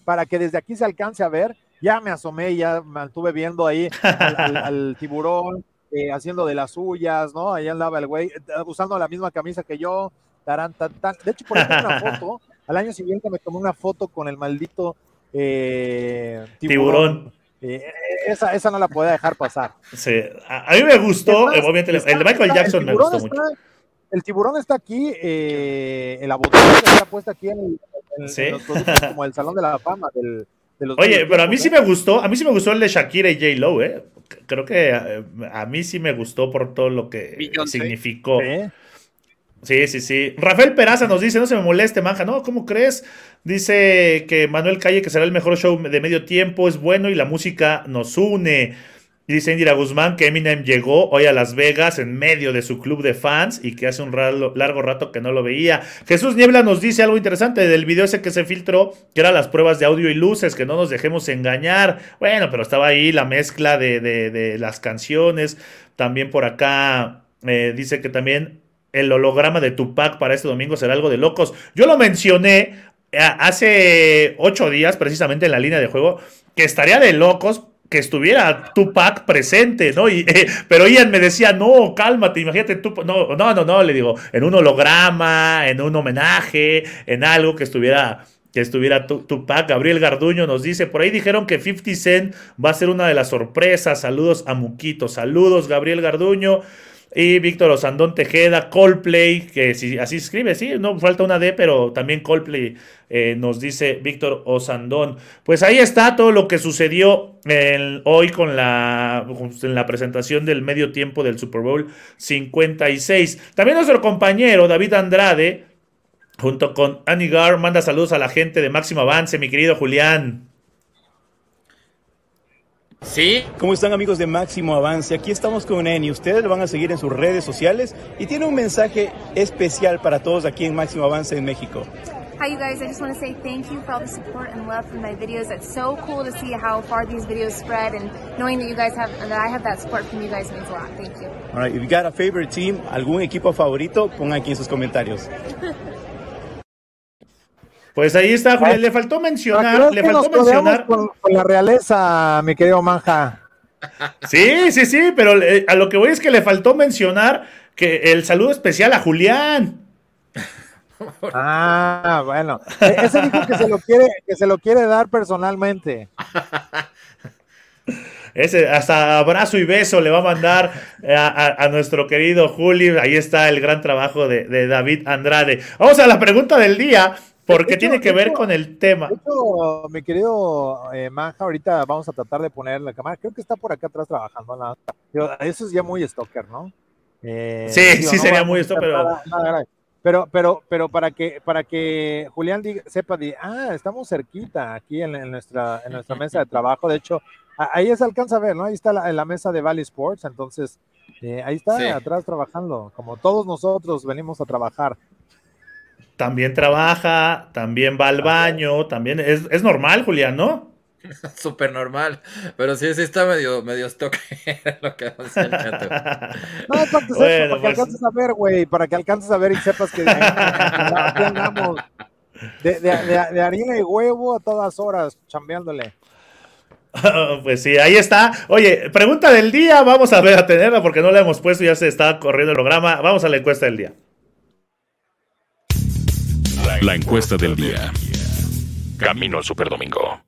para que desde aquí se alcance a ver? Ya me asomé, ya me mantuve viendo ahí al, tiburón, este, haciendo de las suyas, ¿no? Ahí andaba el güey, eh, usando la misma camisa que yo, tarán, tan, tan. De hecho, por ejemplo, una foto, al año siguiente me tomé una foto con el maldito eh, tiburón. Eh, esa, esa no la podía dejar pasar. Sí, a, mí me gustó, obviamente, el de Michael Jackson me gustó mucho. El tiburón está aquí, eh, en la botella está puesta aquí en, los productos como el Salón de la Fama del, de los Oye, pero a mí sí me gustó, a mí sí me gustó el de Shakira y J. Lo, ¿eh? Creo que eh, a, mí sí me gustó por todo lo que significó. Sí, sí, sí. Rafael Peraza nos dice, no se me moleste, manja. No, ¿cómo crees? Dice que Manuel Calle, que será el mejor show de medio tiempo, es bueno y la música nos une. Y dice Indira Guzmán que Eminem llegó hoy a Las Vegas en medio de su club de fans y que hace un largo rato que no lo veía. Jesús Niebla nos dice algo interesante del video ese que se filtró, que eran las pruebas de audio y luces, que no nos dejemos engañar. Bueno, pero estaba ahí la mezcla de, las canciones. También por acá eh, dice que también el holograma de Tupac para este domingo será algo de locos. Yo lo mencioné eh, hace ocho días, precisamente en la línea de juego, que estaría de locos que estuviera Tupac presente, ¿no? Y, eh, pero Ian me decía, no, cálmate, imagínate, Tupac. No, no, no, no, le digo, en un holograma, en un homenaje, en algo que estuviera que estuviera Tupac. Gabriel Garduño nos dice, por ahí dijeron que 50 Cent va a ser una de las sorpresas. Saludos a Muquito. Saludos, Gabriel Garduño. Y Víctor Osandón Tejeda, Coldplay, que si así escribe, sí, no falta una D, pero también Coldplay eh, nos dice Víctor Osandón. Pues ahí está todo lo que sucedió hoy con la, en la presentación del medio tiempo del Super Bowl 56. También nuestro compañero David Andrade, junto con Anigar, manda saludos a la gente de Máximo Avance, mi querido Julián. Sí. ¿Cómo están amigos de Máximo Avance? Aquí estamos con Eni. Ustedes lo van a seguir en sus redes sociales y tiene un mensaje especial para todos aquí en Máximo Avance en México. Hi you guys, I just want to say thank you for all the support and love from my videos. It's so cool to see how far these videos spread and knowing that you guys have that I have that support from you guys means a lot. Thank you. All right, if you got a favorite team, algún equipo favorito, pongan aquí en sus comentarios. Pues ahí está, Julián. Le faltó mencionar, le faltó mencionar. Con, la realeza, mi querido Manja. Sí, sí, sí, pero a lo que voy es que le faltó mencionar que el saludo especial a Julián. Ah, bueno. E, ese dijo que se lo quiere, que se lo quiere dar personalmente. Ese, hasta abrazo y beso le va a mandar a, nuestro querido Juli. Ahí está el gran trabajo de, de David Andrade. Vamos a la pregunta del día. Porque tiene que ver con el tema. mi querido eh, Manja, ahorita vamos a tratar de poner la cámara. Creo que está por acá atrás trabajando. Eso es ya muy stalker, ¿no? Eh, sí, sí sería muy stalker, pero... pero... pero, pero, para que, para que Julián sepa, ah, estamos cerquita aquí en, nuestra, en nuestra mesa de trabajo. De hecho, ahí se alcanza a ver, ¿no? Ahí está la, la mesa de Valley Sports. Entonces, eh, ahí está atrás trabajando, como todos nosotros venimos a trabajar también trabaja, también va al baño, también es, es normal, Julián, ¿no? Súper normal, pero sí, sí está medio, medio stock lo que hace el chato. No, para que, para que pues alcances a ver, güey, para que alcances a ver y sepas que aquí andamos de, de, de, harina y huevo a todas horas, chambeándole. pues sí, ahí está. Oye, pregunta del día, vamos a ver a tenerla porque no la hemos puesto, ya se está corriendo el programa. Vamos a la encuesta del día. La encuesta del día. Camino al Superdomingo.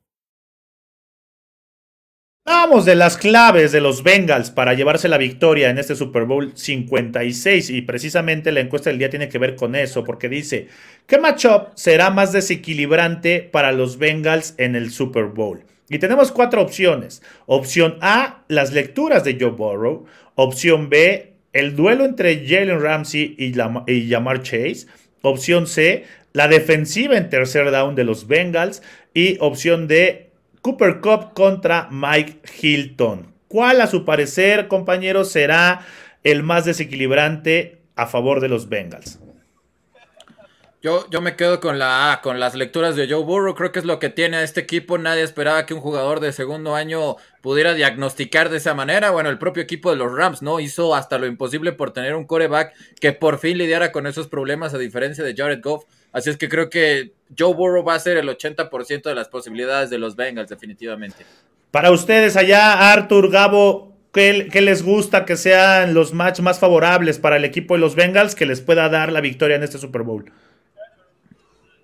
Vamos de las claves de los Bengals para llevarse la victoria en este Super Bowl 56 y precisamente la encuesta del día tiene que ver con eso porque dice, ¿qué matchup será más desequilibrante para los Bengals en el Super Bowl? Y tenemos cuatro opciones. Opción A, las lecturas de Joe Burrow. Opción B, el duelo entre Jalen Ramsey y, Lamar Chase. Opción C, la defensiva en tercer down de los Bengals. Y opción D, Cooper Cup contra Mike Hilton. ¿Cuál, a su parecer, compañeros, será el más desequilibrante a favor de los Bengals? Yo, yo me quedo con la con las lecturas de Joe Burrow. Creo que es lo que tiene a este equipo. Nadie esperaba que un jugador de segundo año pudiera diagnosticar de esa manera. Bueno, el propio equipo de los Rams, ¿no? Hizo hasta lo imposible por tener un coreback que por fin lidiara con esos problemas, a diferencia de Jared Goff. Así es que creo que Joe Burrow va a ser el 80% de las posibilidades de los Bengals, definitivamente. Para ustedes allá, Arthur, Gabo, ¿Qué, les gusta que sean los matches más favorables para el equipo de los Bengals que les pueda dar la victoria en este Super Bowl?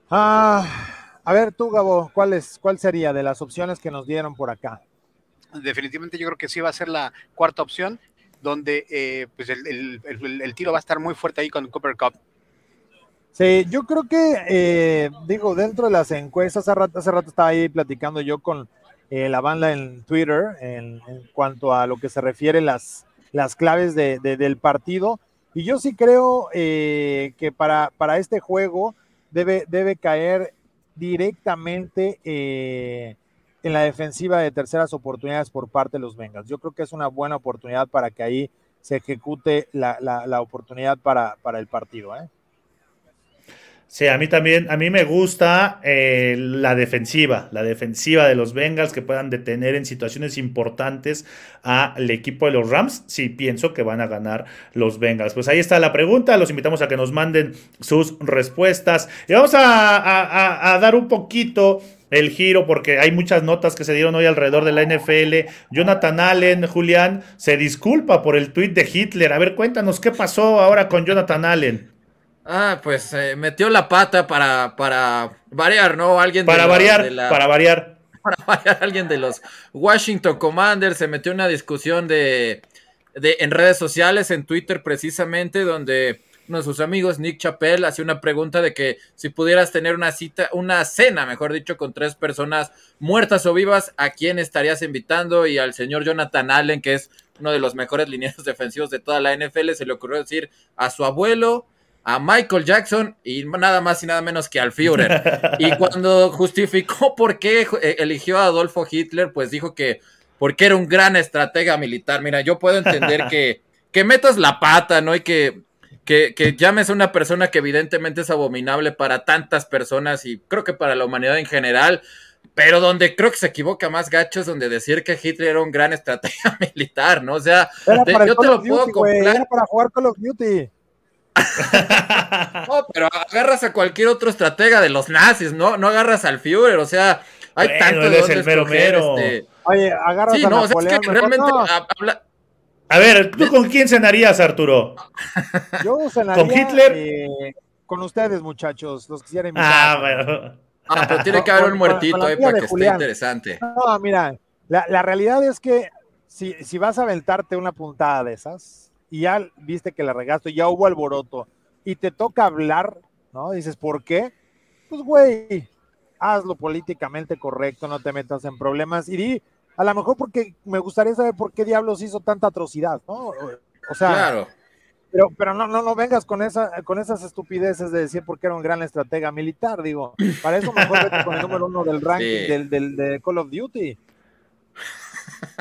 Ah, a ver tú, Gabo, ¿cuál, es, ¿cuál sería de las opciones que nos dieron por acá? Definitivamente yo creo que sí va a ser la cuarta opción, donde eh, pues el, tiro va a estar muy fuerte ahí con Cooper Cup. Sí, yo creo que, eh, digo, dentro de las encuestas, hace rato, hace rato estaba ahí platicando yo con eh, la banda en Twitter en, cuanto a lo que se refiere las, las claves del partido. Y yo sí creo que para, para este juego debe, debe caer directamente eh, en la defensiva de terceras oportunidades por parte de los Bengals. Yo creo que es una buena oportunidad para que ahí se ejecute la, la, oportunidad para, para, el partido. ¿eh? Sí, a mí también, a mí me gusta eh, la defensiva, la defensiva de los Bengals que puedan detener en situaciones importantes al equipo de los Rams. Sí, pienso que van a ganar los Bengals. Pues ahí está la pregunta, los invitamos a que nos manden sus respuestas. Y vamos a, dar un poquito el giro porque hay muchas notas que se dieron hoy alrededor de la NFL. Jonathan Allen, Julián, se disculpa por el tweet de Hitler. A ver, cuéntanos qué pasó ahora con Jonathan Allen. Ah, pues eh, metió la pata para, para variar, ¿no? Alguien para variar, para variar. Para variar, alguien de los Washington Commanders se metió en una discusión de, de, en redes sociales, en Twitter precisamente, donde uno de sus amigos, Nick Chappell, hacía una pregunta de que si pudieras tener una cita, una cena, mejor dicho, con tres personas muertas o vivas, ¿a quién estarías invitando? Y al señor Jonathan Allen, que es uno de los mejores lineros defensivos de toda la NFL, se le ocurrió decir a su abuelo, a Michael Jackson y nada más y nada menos que al Führer. y cuando justificó por qué eh, eligió a Adolfo Hitler, pues dijo que porque era un gran estratega militar. Mira, yo puedo entender que, que metas la pata, ¿no? Y que, que, que, llames a una persona que evidentemente es abominable para tantas personas y creo que para la humanidad en general. Pero donde creo que se equivoca más gacho es donde decir que Hitler era un gran estratega militar, ¿no? O sea, yo te lo puedo comprar. para jugar Call of Duty. No, pero agarras a cualquier otro estratega de los nazis, ¿no? No agarras al Führer, o sea, hay tanto de el mero mero. Este... Oye, agarras sí, a no, o sea, es que realmente A ver, ¿tú con quién cenarías, Arturo? Yo cenaría con Hitler. Eh, con ustedes, muchachos, los quisiera invitar. Ah, bueno. Ah, pero tiene que haber un muertito ahí para que esté interesante. No, mira, la, la realidad es que si, si vas a aventarte una puntada de esas, y ya viste que la regaste, ya hubo alboroto y te toca hablar, ¿no? Dices, ¿por qué? Pues, güey, hazlo políticamente correcto, no te metas en problemas y di, a lo mejor porque me gustaría saber por qué diablos hizo tanta atrocidad, ¿no? O sea, claro. Pero, pero no, no, no vengas con, esa, con esas estupideces de decir porque era un gran estratega militar, digo, para eso mejor vete con el número uno del ranking del, del, de Call of Duty.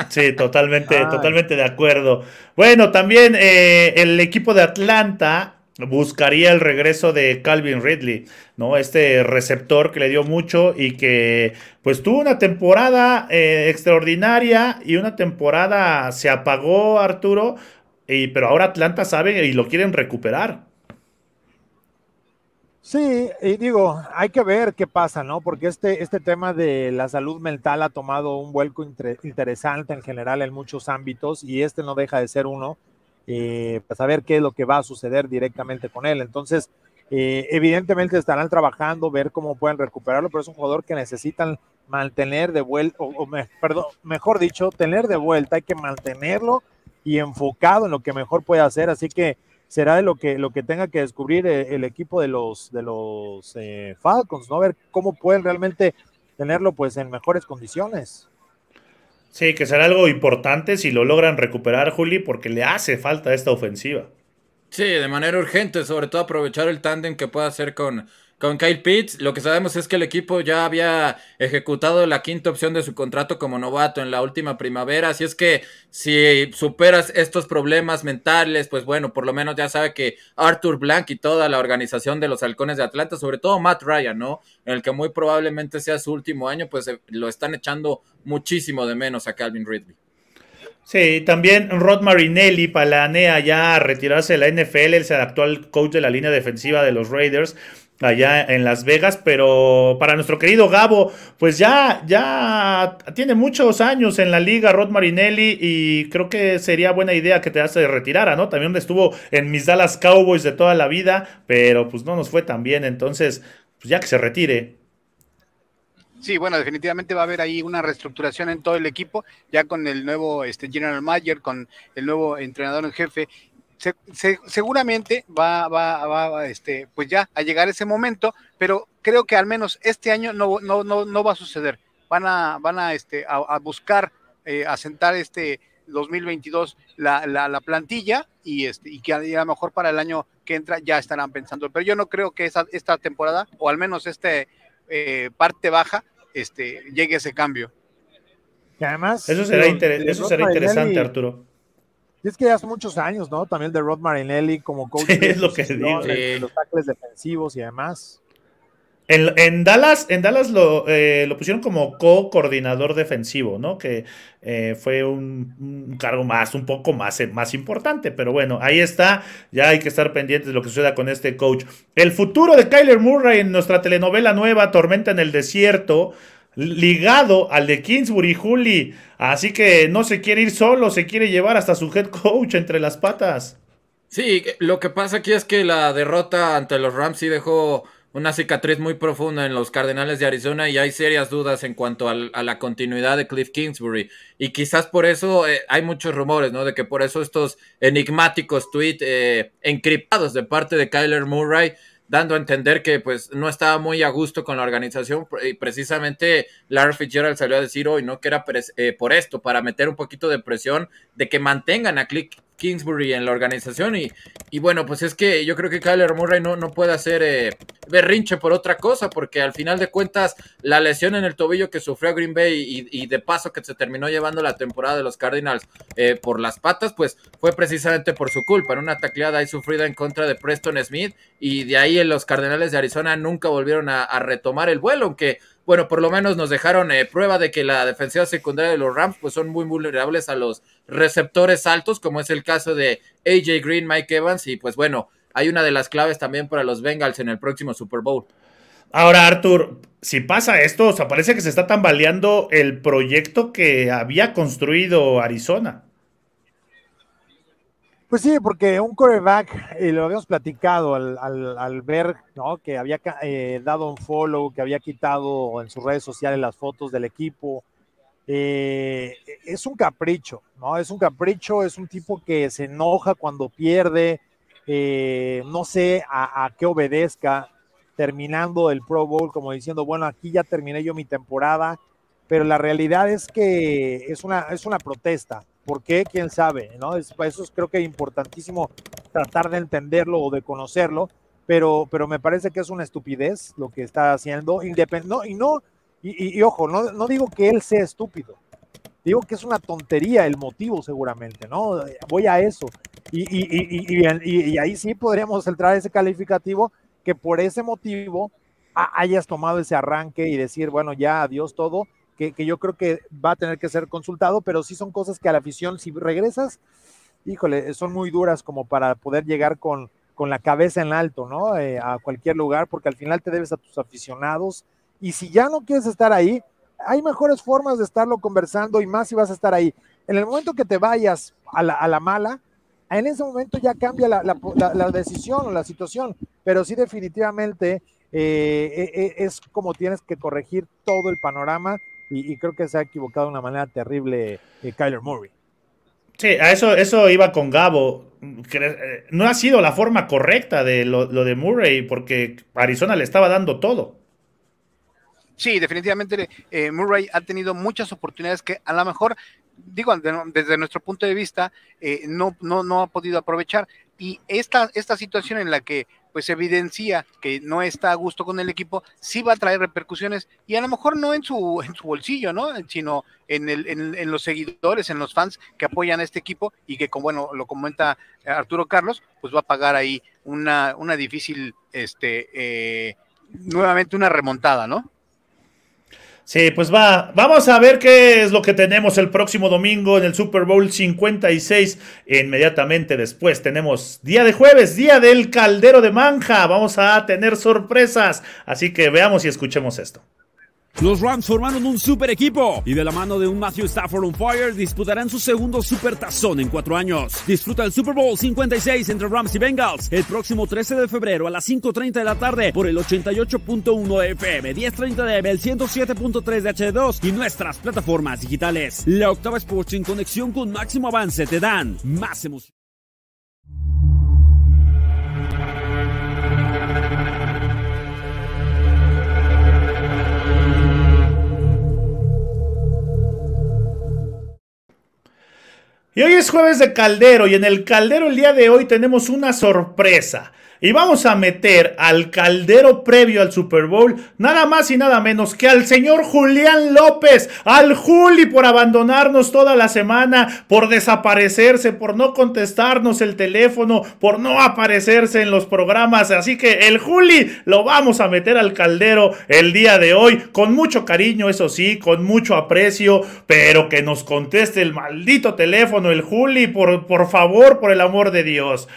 Sí, totalmente, totalmente de acuerdo. Bueno, también eh, el equipo de Atlanta buscaría el regreso de Calvin Ridley, ¿no? Este receptor que le dio mucho y que pues tuvo una temporada eh, extraordinaria y una temporada se apagó Arturo, y, pero ahora Atlanta sabe y lo quieren recuperar. Sí, y digo, hay que ver qué pasa, ¿no? Porque este, este tema de la salud mental ha tomado un vuelco interesante en general en muchos ámbitos y este no deja de ser uno, eh, para saber qué es lo que va a suceder directamente con él. Entonces, eh, evidentemente estarán trabajando, ver cómo pueden recuperarlo, pero es un jugador que necesitan mantener de vuelta, o, perdón, mejor dicho, tener de vuelta, hay que mantenerlo y enfocado en lo que mejor puede hacer, así que será de lo que, lo que tenga que descubrir eh, el, equipo de los, de los eh, Falcons, ¿no? Ver cómo pueden realmente tenerlo pues en mejores condiciones. Sí, que será algo importante si lo logran recuperar, Juli, porque le hace falta esta ofensiva. Sí, de manera urgente, sobre todo aprovechar el tándem que pueda hacer con, con Kyle Pitts, lo que sabemos es que el equipo ya había ejecutado la quinta opción de su contrato como novato en la última primavera, así es que si superas estos problemas mentales, pues bueno, por lo menos ya sabe que Arthur Blank y toda la organización de los Halcones de Atlanta, sobre todo Matt Ryan, ¿no? En el que muy probablemente sea su último año, pues eh, lo están echando muchísimo de menos a Calvin Ridley. Sí, también Rod Marinelli planea ya retirarse de la NFL, es el actual coach de la línea defensiva de los Raiders allá en Las Vegas, pero para nuestro querido Gabo, pues ya, ya tiene muchos años en la liga Rod Marinelli y creo que sería buena idea que te hace retirara, ¿no? También estuvo en mis Dallas Cowboys de toda la vida, pero pues no nos fue tan bien, entonces, pues ya que se retire. Sí, bueno, definitivamente va a haber ahí una reestructuración en todo el equipo, ya con el nuevo este, General Manager, con el nuevo entrenador en jefe seguramente va, va, va, este, pues ya a llegar ese momento, pero creo que al menos este año no, no, no, no va a suceder. Van a, van a, este, a, buscar eh, asentar este 2022 la, la, la plantilla y, este, y que a, lo mejor para el año que entra ya estarán pensando. Pero yo no creo que esa, esta temporada, o al menos este eh, parte baja, este, llegue ese cambio. Y además, eso será, eso será interesante, Arturo. Y es que ya hace muchos años, ¿no? También de Rod Marinelli como coach. es lo que digo. Los tackles defensivos y demás. En, Dallas, en Dallas lo, eh, lo pusieron como co-coordinador defensivo, ¿no? Que eh, fue un, cargo más, un poco más, más importante. Pero bueno, ahí está. Ya hay que estar pendientes de lo que suceda con este coach. El futuro de Kyler Murray en nuestra telenovela nueva, Tormenta en el Desierto ligado al de Kingsbury, Juli. Así que no se quiere ir solo, se quiere llevar hasta su head coach entre las patas. Sí, lo que pasa aquí es que la derrota ante los Rams sí dejó una cicatriz muy profunda en los Cardenales de Arizona y hay serias dudas en cuanto a la continuidad de Cliff Kingsbury. Y quizás por eso eh, hay muchos rumores, ¿no? De que por eso estos enigmáticos tweets eh, encriptados de parte de Kyler Murray dando a entender que pues no estaba muy a gusto con la organización y precisamente Larry Fitzgerald salió a decir hoy, ¿no? Que era eh, por esto, para meter un poquito de presión de que mantengan a Click Kingsbury en la organización. Y, y bueno, pues es que yo creo que Kyler Murray no, no puede hacer eh, berrinche por otra cosa, porque al final de cuentas la lesión en el tobillo que sufrió Green Bay y, de paso que se terminó llevando la temporada de los Cardinals eh, por las patas, pues fue precisamente por su culpa, en una tacleada ahí sufrida en contra de Preston Smith y de ahí en los Cardenales de Arizona nunca volvieron a, a retomar el vuelo, aunque bueno, por lo menos nos dejaron eh, prueba de que la defensiva secundaria de los Rams pues son muy vulnerables a los receptores altos, como es el caso de AJ Green, Mike Evans, y pues bueno, hay una de las claves también para los Bengals en el próximo Super Bowl. Ahora, Arthur, si pasa esto, o sea, parece que se está tambaleando el proyecto que había construido Arizona. Pues sí, porque un coreback, y lo habíamos platicado al, ver ¿no? que había eh, dado un follow, que había quitado en sus redes sociales las fotos del equipo. Eh, es un capricho, ¿no? Es un capricho, es un tipo que se enoja cuando pierde, eh, no sé a, a, qué obedezca, terminando el Pro Bowl como diciendo, bueno, aquí ya terminé yo mi temporada, pero la realidad es que es una, es una protesta, ¿Por qué? ¿Quién sabe? ¿no? Es, eso es, creo que importantísimo tratar de entenderlo o de conocerlo, pero, pero me parece que es una estupidez lo que está haciendo. No, y no, y, ojo, no, no digo que él sea estúpido, digo que es una tontería el motivo seguramente, ¿no? Voy a eso. Y, y, y, ahí sí podríamos entrar ese calificativo que por ese motivo hayas tomado ese arranque y decir, bueno, ya adiós todo que, yo creo que va a tener que ser consultado, pero sí son cosas que a la afición, si regresas, híjole, son muy duras como para poder llegar con, con la cabeza en alto, ¿no? Eh, a cualquier lugar, porque al final te debes a tus aficionados. Y si ya no quieres estar ahí, hay mejores formas de estarlo conversando y más si vas a estar ahí. En el momento que te vayas a la, a la mala, en ese momento ya cambia la, la, la, decisión o la situación, pero sí definitivamente eh, eh, eh, es como tienes que corregir todo el panorama y, creo que se ha equivocado de una manera terrible eh, Kyler Murray. Sí, a eso, eso iba con Gabo. Eh, no ha sido la forma correcta de lo, de Murray porque Arizona le estaba dando todo. Sí, definitivamente eh, Murray ha tenido muchas oportunidades que a lo mejor, digo, desde nuestro punto de vista, no, no, no ha podido aprovechar. Y esta, esta situación en la que pues evidencia que no está a gusto con el equipo, sí va a traer repercusiones y a lo mejor no en su, en su bolsillo, ¿no? Sino en, el, en, los seguidores, en los fans que apoyan a este equipo y que, como bueno, lo comenta Arturo Carlos, pues va a pagar ahí una, una difícil, este, eh, nuevamente una remontada, ¿no? Sí, pues va, vamos a ver qué es lo que tenemos el próximo domingo en el Super Bowl 56. Inmediatamente después tenemos día de jueves, día del caldero de manja. Vamos a tener sorpresas, así que veamos y escuchemos esto. Los Rams formaron un super equipo y de la mano de un Matthew Stafford on fire disputarán su segundo super tazón en cuatro años. Disfruta el Super Bowl 56 entre Rams y Bengals el próximo 13 de febrero a las 5.30 de la tarde por el 88.1 FM, 10.30 de M, el 107.3 de H2 y nuestras plataformas digitales. La octava Sports en conexión con máximo avance te dan más emoción. Y hoy es jueves de Caldero y en el Caldero el día de hoy tenemos una sorpresa. Y vamos a meter al caldero previo al Super Bowl, nada más y nada menos que al señor Julián López, al Juli por abandonarnos toda la semana, por desaparecerse, por no contestarnos el teléfono, por no aparecerse en los programas. Así que el Juli lo vamos a meter al caldero el día de hoy, con mucho cariño, eso sí, con mucho aprecio, pero que nos conteste el maldito teléfono, el Juli, por, por favor, por el amor de Dios.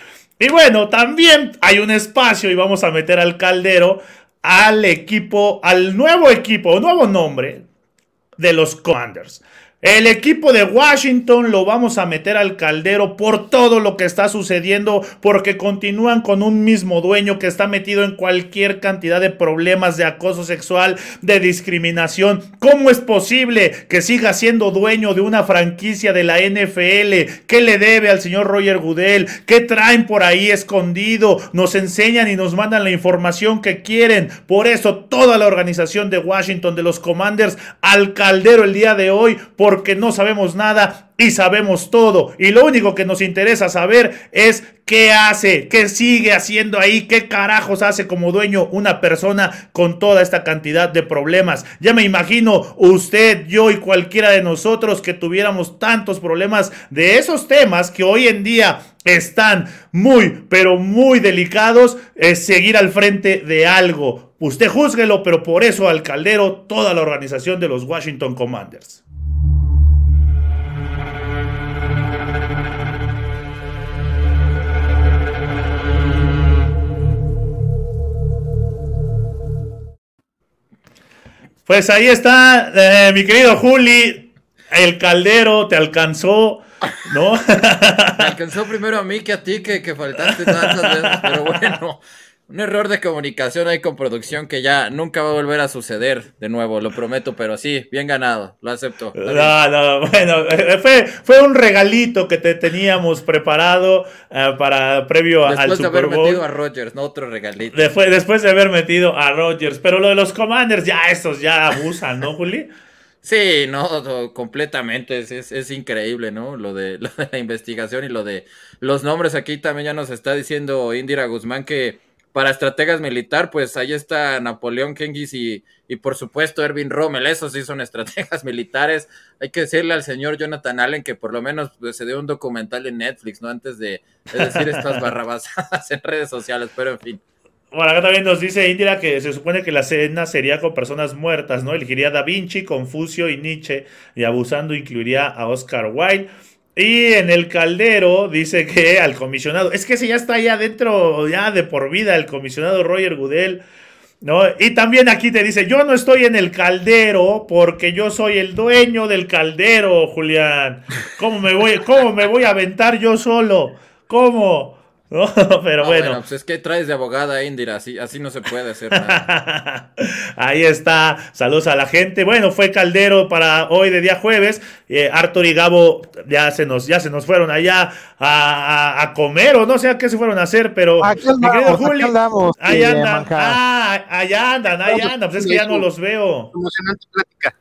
Y bueno, también hay un espacio y vamos a meter al caldero al equipo, al nuevo equipo, nuevo nombre de los Commanders. El equipo de Washington lo vamos a meter al caldero por todo lo que está sucediendo, porque continúan con un mismo dueño que está metido en cualquier cantidad de problemas de acoso sexual, de discriminación. ¿Cómo es posible que siga siendo dueño de una franquicia de la NFL? ¿Qué le debe al señor Roger Goodell? ¿Qué traen por ahí escondido? Nos enseñan y nos mandan la información que quieren. Por eso toda la organización de Washington, de los Commanders, al caldero el día de hoy, por porque no sabemos nada y sabemos todo. Y lo único que nos interesa saber es qué hace, qué sigue haciendo ahí, qué carajos hace como dueño una persona con toda esta cantidad de problemas. Ya me imagino usted, yo y cualquiera de nosotros que tuviéramos tantos problemas de esos temas que hoy en día están muy, pero muy delicados, es seguir al frente de algo. Usted júzguelo, pero por eso al caldero toda la organización de los Washington Commanders. Pues ahí está, eh, mi querido Juli, el caldero te alcanzó, ¿no? Me alcanzó primero a mí que a ti, que, que faltaste tantas veces, pero bueno, un error de comunicación ahí con producción que ya nunca va a volver a suceder de nuevo, lo prometo, pero sí, bien ganado, lo acepto. No, no, bueno, eh, fue, fue un regalito que te teníamos preparado uh, para previo después al Super Bowl. Después de haber metido a Rogers, no otro regalito. Después, después de haber metido a Rogers, pero lo de los Commanders, ya estos ya abusan, ¿no, Juli? Sí, no, no completamente, es, es, es, increíble, ¿no? Lo de, lo de la investigación y lo de los nombres aquí también ya nos está diciendo Indira Guzmán que para estrategas militar, pues ahí está Napoleón Kengis y, y por supuesto Erwin Rommel, esos sí son estrategas militares. Hay que decirle al señor Jonathan Allen que por lo menos pues, se dio un documental en Netflix, ¿no? Antes de, de decir estas barrabasadas en redes sociales, pero en fin. Bueno, acá también nos dice Indira que se supone que la cena sería con personas muertas, ¿no? Elegiría Da Vinci, Confucio y Nietzsche, y abusando incluiría a Oscar Wilde. Y en el caldero dice que al comisionado, es que ese ya está ahí adentro, ya de por vida, el comisionado Roger Goodell. ¿No? Y también aquí te dice, yo no estoy en el caldero porque yo soy el dueño del caldero, Julián. ¿Cómo me voy, cómo me voy a aventar yo solo? ¿Cómo? ¿No? Pero No, bueno. pues es que traes de abogada Indira, así, así no se puede hacer nada. Ahí está. Saludos a la gente. Bueno, fue Caldero para hoy de día jueves. Eh, Arthur y Gabo ya se nos, ya se nos fueron allá a, a- a comer o no sé a qué se fueron a hacer, pero Aquí mi querido andamos, aquí Juli, andamos, ahí eh, andan. Ah, allá andan, ahí andan. Pues es que ya no los veo. Emocionante plática.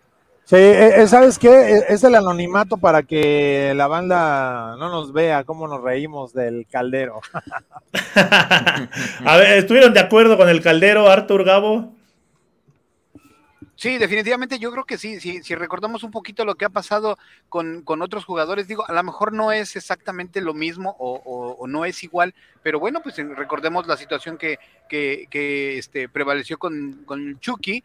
Sí, eh, eh, ¿sabes qué? Eh, Es el anonimato para que la banda no nos vea cómo nos reímos del caldero. a ver, ¿estuvieron de acuerdo con el Caldero, Arthur, Gabo? Sí, definitivamente yo creo que sí, sí, si recordamos un poquito lo que ha pasado con, con otros jugadores, digo, a lo mejor no es exactamente lo mismo o, o- o no es igual, pero bueno, pues recordemos la situación que, que, que, este, prevaleció con, con Chucky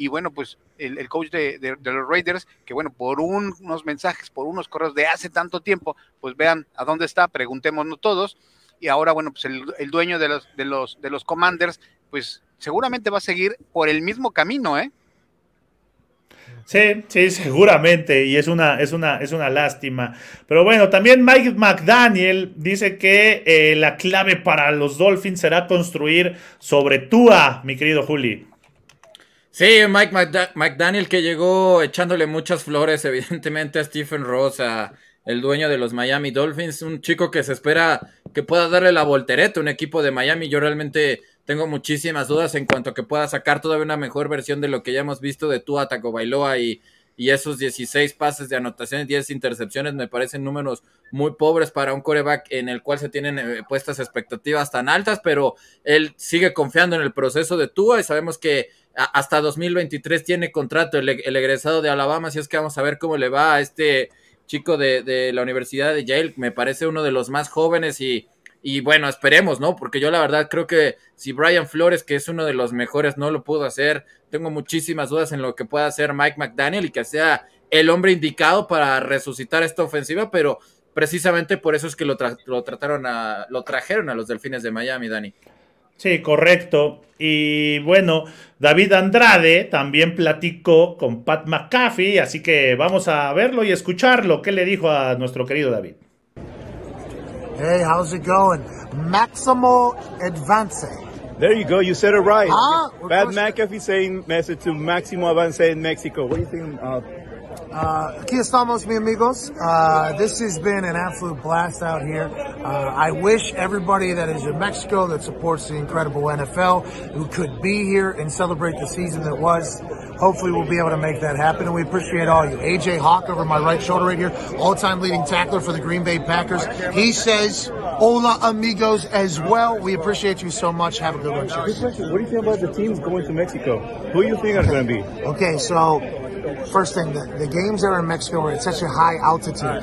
y bueno, pues el, coach de, los Raiders, que bueno, por unos mensajes, por unos correos de hace tanto tiempo, pues vean a dónde está, preguntémonos todos, y ahora bueno, pues el, dueño de los, de, los, de los Commanders, pues seguramente va a seguir por el mismo camino, ¿eh? Sí, sí, seguramente, y es una, es una, es una lástima. Pero bueno, también Mike McDaniel dice que eh, la clave para los Dolphins será construir sobre Tua, mi querido Juli. Sí, Mike McDaniel que llegó echándole muchas flores, evidentemente, a Stephen Ross, el dueño de los Miami Dolphins, un chico que se espera que pueda darle la voltereta a un equipo de Miami. Yo realmente tengo muchísimas dudas en cuanto a que pueda sacar todavía una mejor versión de lo que ya hemos visto de Tua Tagovailoa y, y esos 16 pases de anotación, 10 intercepciones, me parecen números muy pobres para un coreback en el cual se tienen eh, puestas expectativas tan altas, pero él sigue confiando en el proceso de Tua y sabemos que hasta 2023 tiene contrato el, egresado de Alabama, así es que vamos a ver cómo le va a este chico de, la Universidad de Yale, me parece uno de los más jóvenes y y bueno, esperemos, ¿no? Porque yo la verdad creo que si Brian Flores, que es uno de los mejores, no lo pudo hacer, tengo muchísimas dudas en lo que pueda hacer Mike McDaniel y que sea el hombre indicado para resucitar esta ofensiva, pero precisamente por eso es que lo, lo trataron a, lo trajeron a los Delfines de Miami, Dani. Sí, correcto. Y bueno, David Andrade también platicó con Pat McAfee, así que vamos a verlo y escucharlo. ¿Qué le dijo a nuestro querido David? Hey, how's it going? Maximo Advance. There you go. You said it right. Huh? Bad McAfee saying message to Maximo Avance in Mexico. What do you think? Uh, uh, aquí estamos, mi amigos. Uh, this has been an absolute blast out here. Uh, I wish everybody that is in Mexico that supports the incredible NFL who could be here and celebrate the season that was. Hopefully, we'll be able to make that happen, and we appreciate all you. AJ Hawk over my right shoulder right here, all-time leading tackler for the Green Bay Packers. He says, "Hola, amigos," as well. We appreciate you so much. Have a good one. What do you think about the teams going to Mexico? Who do you think are going to be? Okay, so first thing, the, the games are in Mexico are at such a high altitude.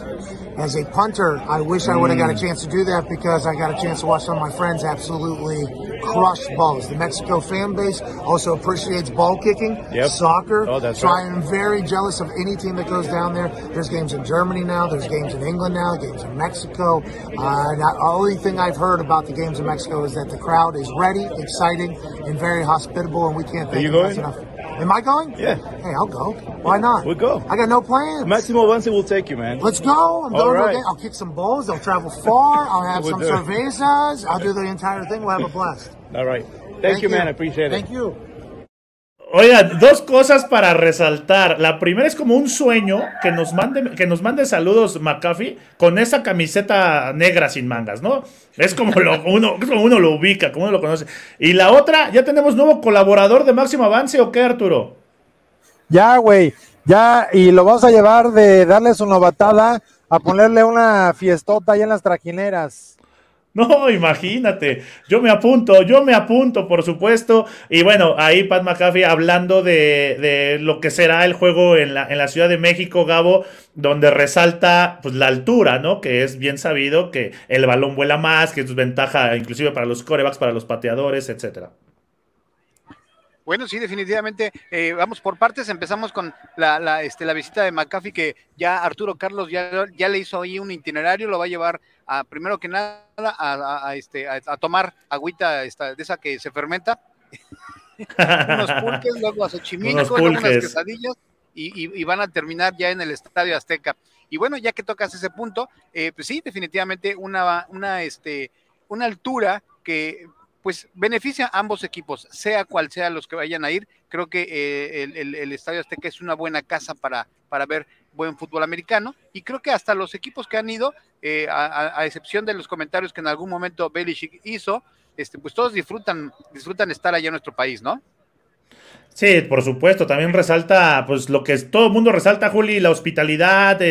As a punter, I wish I would have got a mm. chance to do that because I got a chance to watch some of my friends absolutely crush balls. The Mexico fan base also appreciates ball kicking, yep. soccer. Oh, that's so right. I am very jealous of any team that goes down there. There's games in Germany now. There's games in England now. Games in Mexico. Uh, the only thing I've heard about the games in Mexico is that the crowd is ready, exciting, and very hospitable, and we can't thank you enough. Am I going? Yeah. Hey, I'll go. Why not? We'll go. I got no plans. Maximo Vance will take you, man. Let's go. I'm going right. I'll kick some balls. I'll travel far. I'll have we'll some cervezas. I'll do the entire thing. We'll have a blast. All right. Thank, Thank you, you, man. I appreciate it. Thank you. Oiga, dos cosas para resaltar. La primera es como un sueño que nos mande, que nos mande saludos McAfee con esa camiseta negra sin mangas, ¿no? Es como lo, uno, como uno lo ubica, como uno lo conoce. Y la otra, ¿ya tenemos nuevo colaborador de Máximo Avance o qué, Arturo? Ya, güey, ya, y lo vamos a llevar de darle su novatada a ponerle una fiestota ahí en las trajineras. No, imagínate. Yo me apunto, yo me apunto, por supuesto. Y bueno, ahí Pat McAfee hablando de, lo que será el juego en la, en la, Ciudad de México, Gabo, donde resalta pues, la altura, ¿no? Que es bien sabido que el balón vuela más, que es ventaja inclusive para los corebacks, para los pateadores, etcétera. Bueno, sí, definitivamente. Eh, vamos por partes. Empezamos con la, la, este, la visita de McAfee, que ya Arturo Carlos ya, ya le hizo ahí un itinerario, lo va a llevar a, primero que nada, a, este, a, tomar agüita esta, de esa que se fermenta. unos pulques, luego a Xochimilco, unas quesadillas, y, y, van a terminar ya en el Estadio Azteca. Y bueno, ya que tocas ese punto, eh, pues sí, definitivamente una, una, este, una altura que pues beneficia a ambos equipos, sea cual sea los que vayan a ir. Creo que eh, el, Estadio Azteca es una buena casa para, para ver buen fútbol americano y creo que hasta los equipos que han ido, eh, a, excepción de los comentarios que en algún momento Belichick hizo, este, pues todos disfrutan, disfrutan estar allá en nuestro país, ¿no? Sí, por supuesto, también resalta, pues lo que todo el mundo resalta, Juli, la hospitalidad,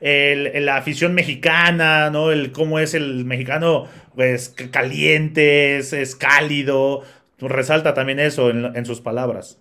la afición mexicana, ¿no? El cómo es el mexicano, pues caliente, es, cálido, resalta también eso en, sus palabras.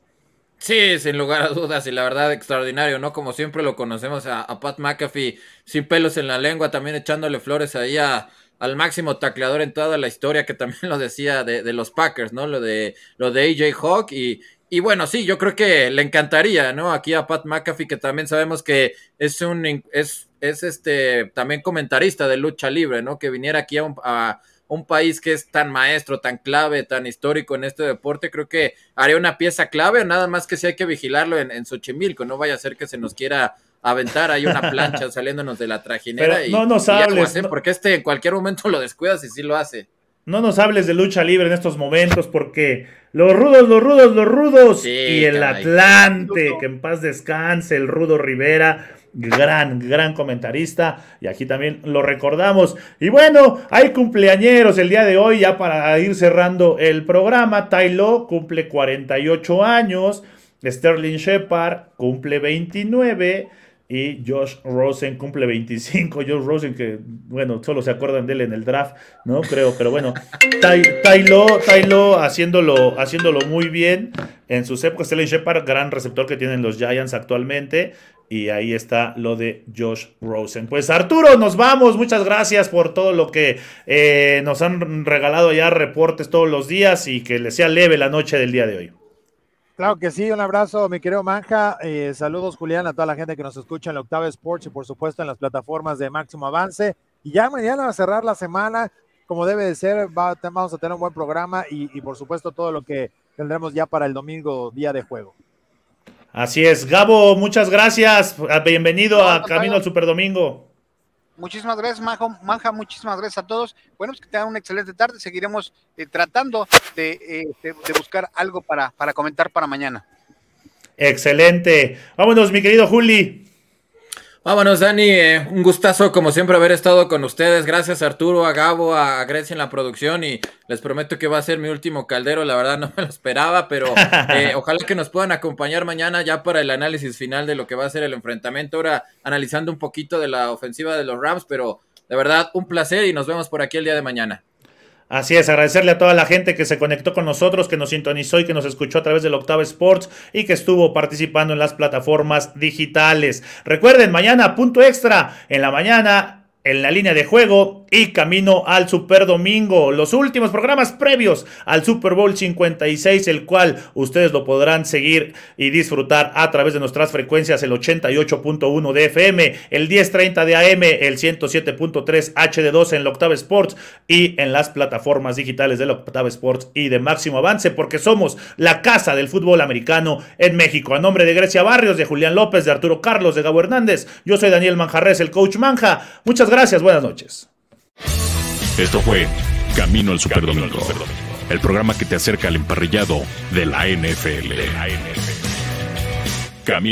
Sí, sin lugar a dudas, y la verdad extraordinario, ¿no? Como siempre lo conocemos a, Pat McAfee, sin pelos en la lengua, también echándole flores ahí al máximo tacleador en toda la historia, que también lo decía de, los Packers, ¿no? Lo de, lo de AJ Hawk y, y bueno, sí, yo creo que le encantaría, ¿no? Aquí a Pat McAfee, que también sabemos que es un es, es este también comentarista de lucha libre, ¿no? Que viniera aquí a un, a un país que es tan maestro, tan clave, tan histórico en este deporte, creo que haría una pieza clave, nada más que si hay que vigilarlo en, en Xochimilco, no vaya a ser que se nos quiera aventar ahí una plancha saliéndonos de la trajinera Pero y, no nos y hables, porque este en cualquier momento lo descuidas y sí lo hace. No nos hables de lucha libre en estos momentos porque los rudos, los rudos, los rudos Sí, y el caray. Atlante, que en paz descanse, el rudo Rivera, gran, gran comentarista y aquí también lo recordamos. Y bueno, hay cumpleañeros el día de hoy ya para ir cerrando el programa. Tylo cumple 48 años, Sterling Shepard cumple 29. Y Josh Rosen cumple 25. Josh Rosen, que bueno, solo se acuerdan de él en el draft, ¿no? Creo, pero bueno. Ty- Tylo, Tylo haciéndolo, haciéndolo muy bien en sus épocas. Sterling Shepard, gran receptor que tienen los Giants actualmente. Y ahí está lo de Josh Rosen. Pues Arturo, nos vamos. Muchas gracias por todo lo que eh, nos han regalado ya reportes todos los días y que les sea leve la noche del día de hoy. Claro que sí, un abrazo, mi querido Manja. Eh, saludos, Julián, a toda la gente que nos escucha en la Octava Sports y por supuesto en las plataformas de Máximo Avance. Y ya mañana a cerrar la semana, como debe de ser, va- vamos a tener un buen programa y por supuesto todo lo que tendremos ya para el domingo, día de juego. Así es. Gabo, muchas gracias. Bienvenido No, a. Camino al Superdomingo. Muchísimas gracias, Manja, Manja, muchísimas gracias a todos. Bueno, pues que tengan una excelente tarde. Seguiremos eh, tratando de, eh, de- de buscar algo para, para comentar para mañana. Excelente. Vámonos, mi querido Juli. Vámonos, Dani. eh, un gustazo, como siempre, haber estado con ustedes. Gracias, Arturo, a Gabo, a, a Grecia en la producción. Y les prometo que va a ser mi último caldero. La verdad, no me lo esperaba, pero eh, ojalá que nos puedan acompañar mañana ya para el análisis final de lo que va a ser el enfrentamiento. Ahora, analizando un poquito de la ofensiva de los Rams, pero de verdad, un placer y nos vemos por aquí el día de mañana. Así es, agradecerle a toda la gente que se conectó con nosotros, que nos sintonizó y que nos escuchó a través del Octava Sports y que estuvo participando en las plataformas digitales. Recuerden, mañana punto extra en la mañana en la línea de juego y camino al Super Domingo. Los últimos programas previos al Super Bowl 56, el cual ustedes lo podrán seguir y disfrutar a través de nuestras frecuencias, el 88.1 de FM, el 1030 de AM, el 107.3 HD2 en la Octava Sports y en las plataformas digitales de la Octava Sports y de Máximo Avance, porque somos la casa del fútbol americano en México. A nombre de Grecia Barrios, de Julián López, de Arturo Carlos, de Gabo Hernández, yo soy Daniel Manjarres, el coach Manja. Muchas gracias, buenas noches. Esto fue Camino al Superdomingo, el programa que te acerca al emparrillado de la NFL.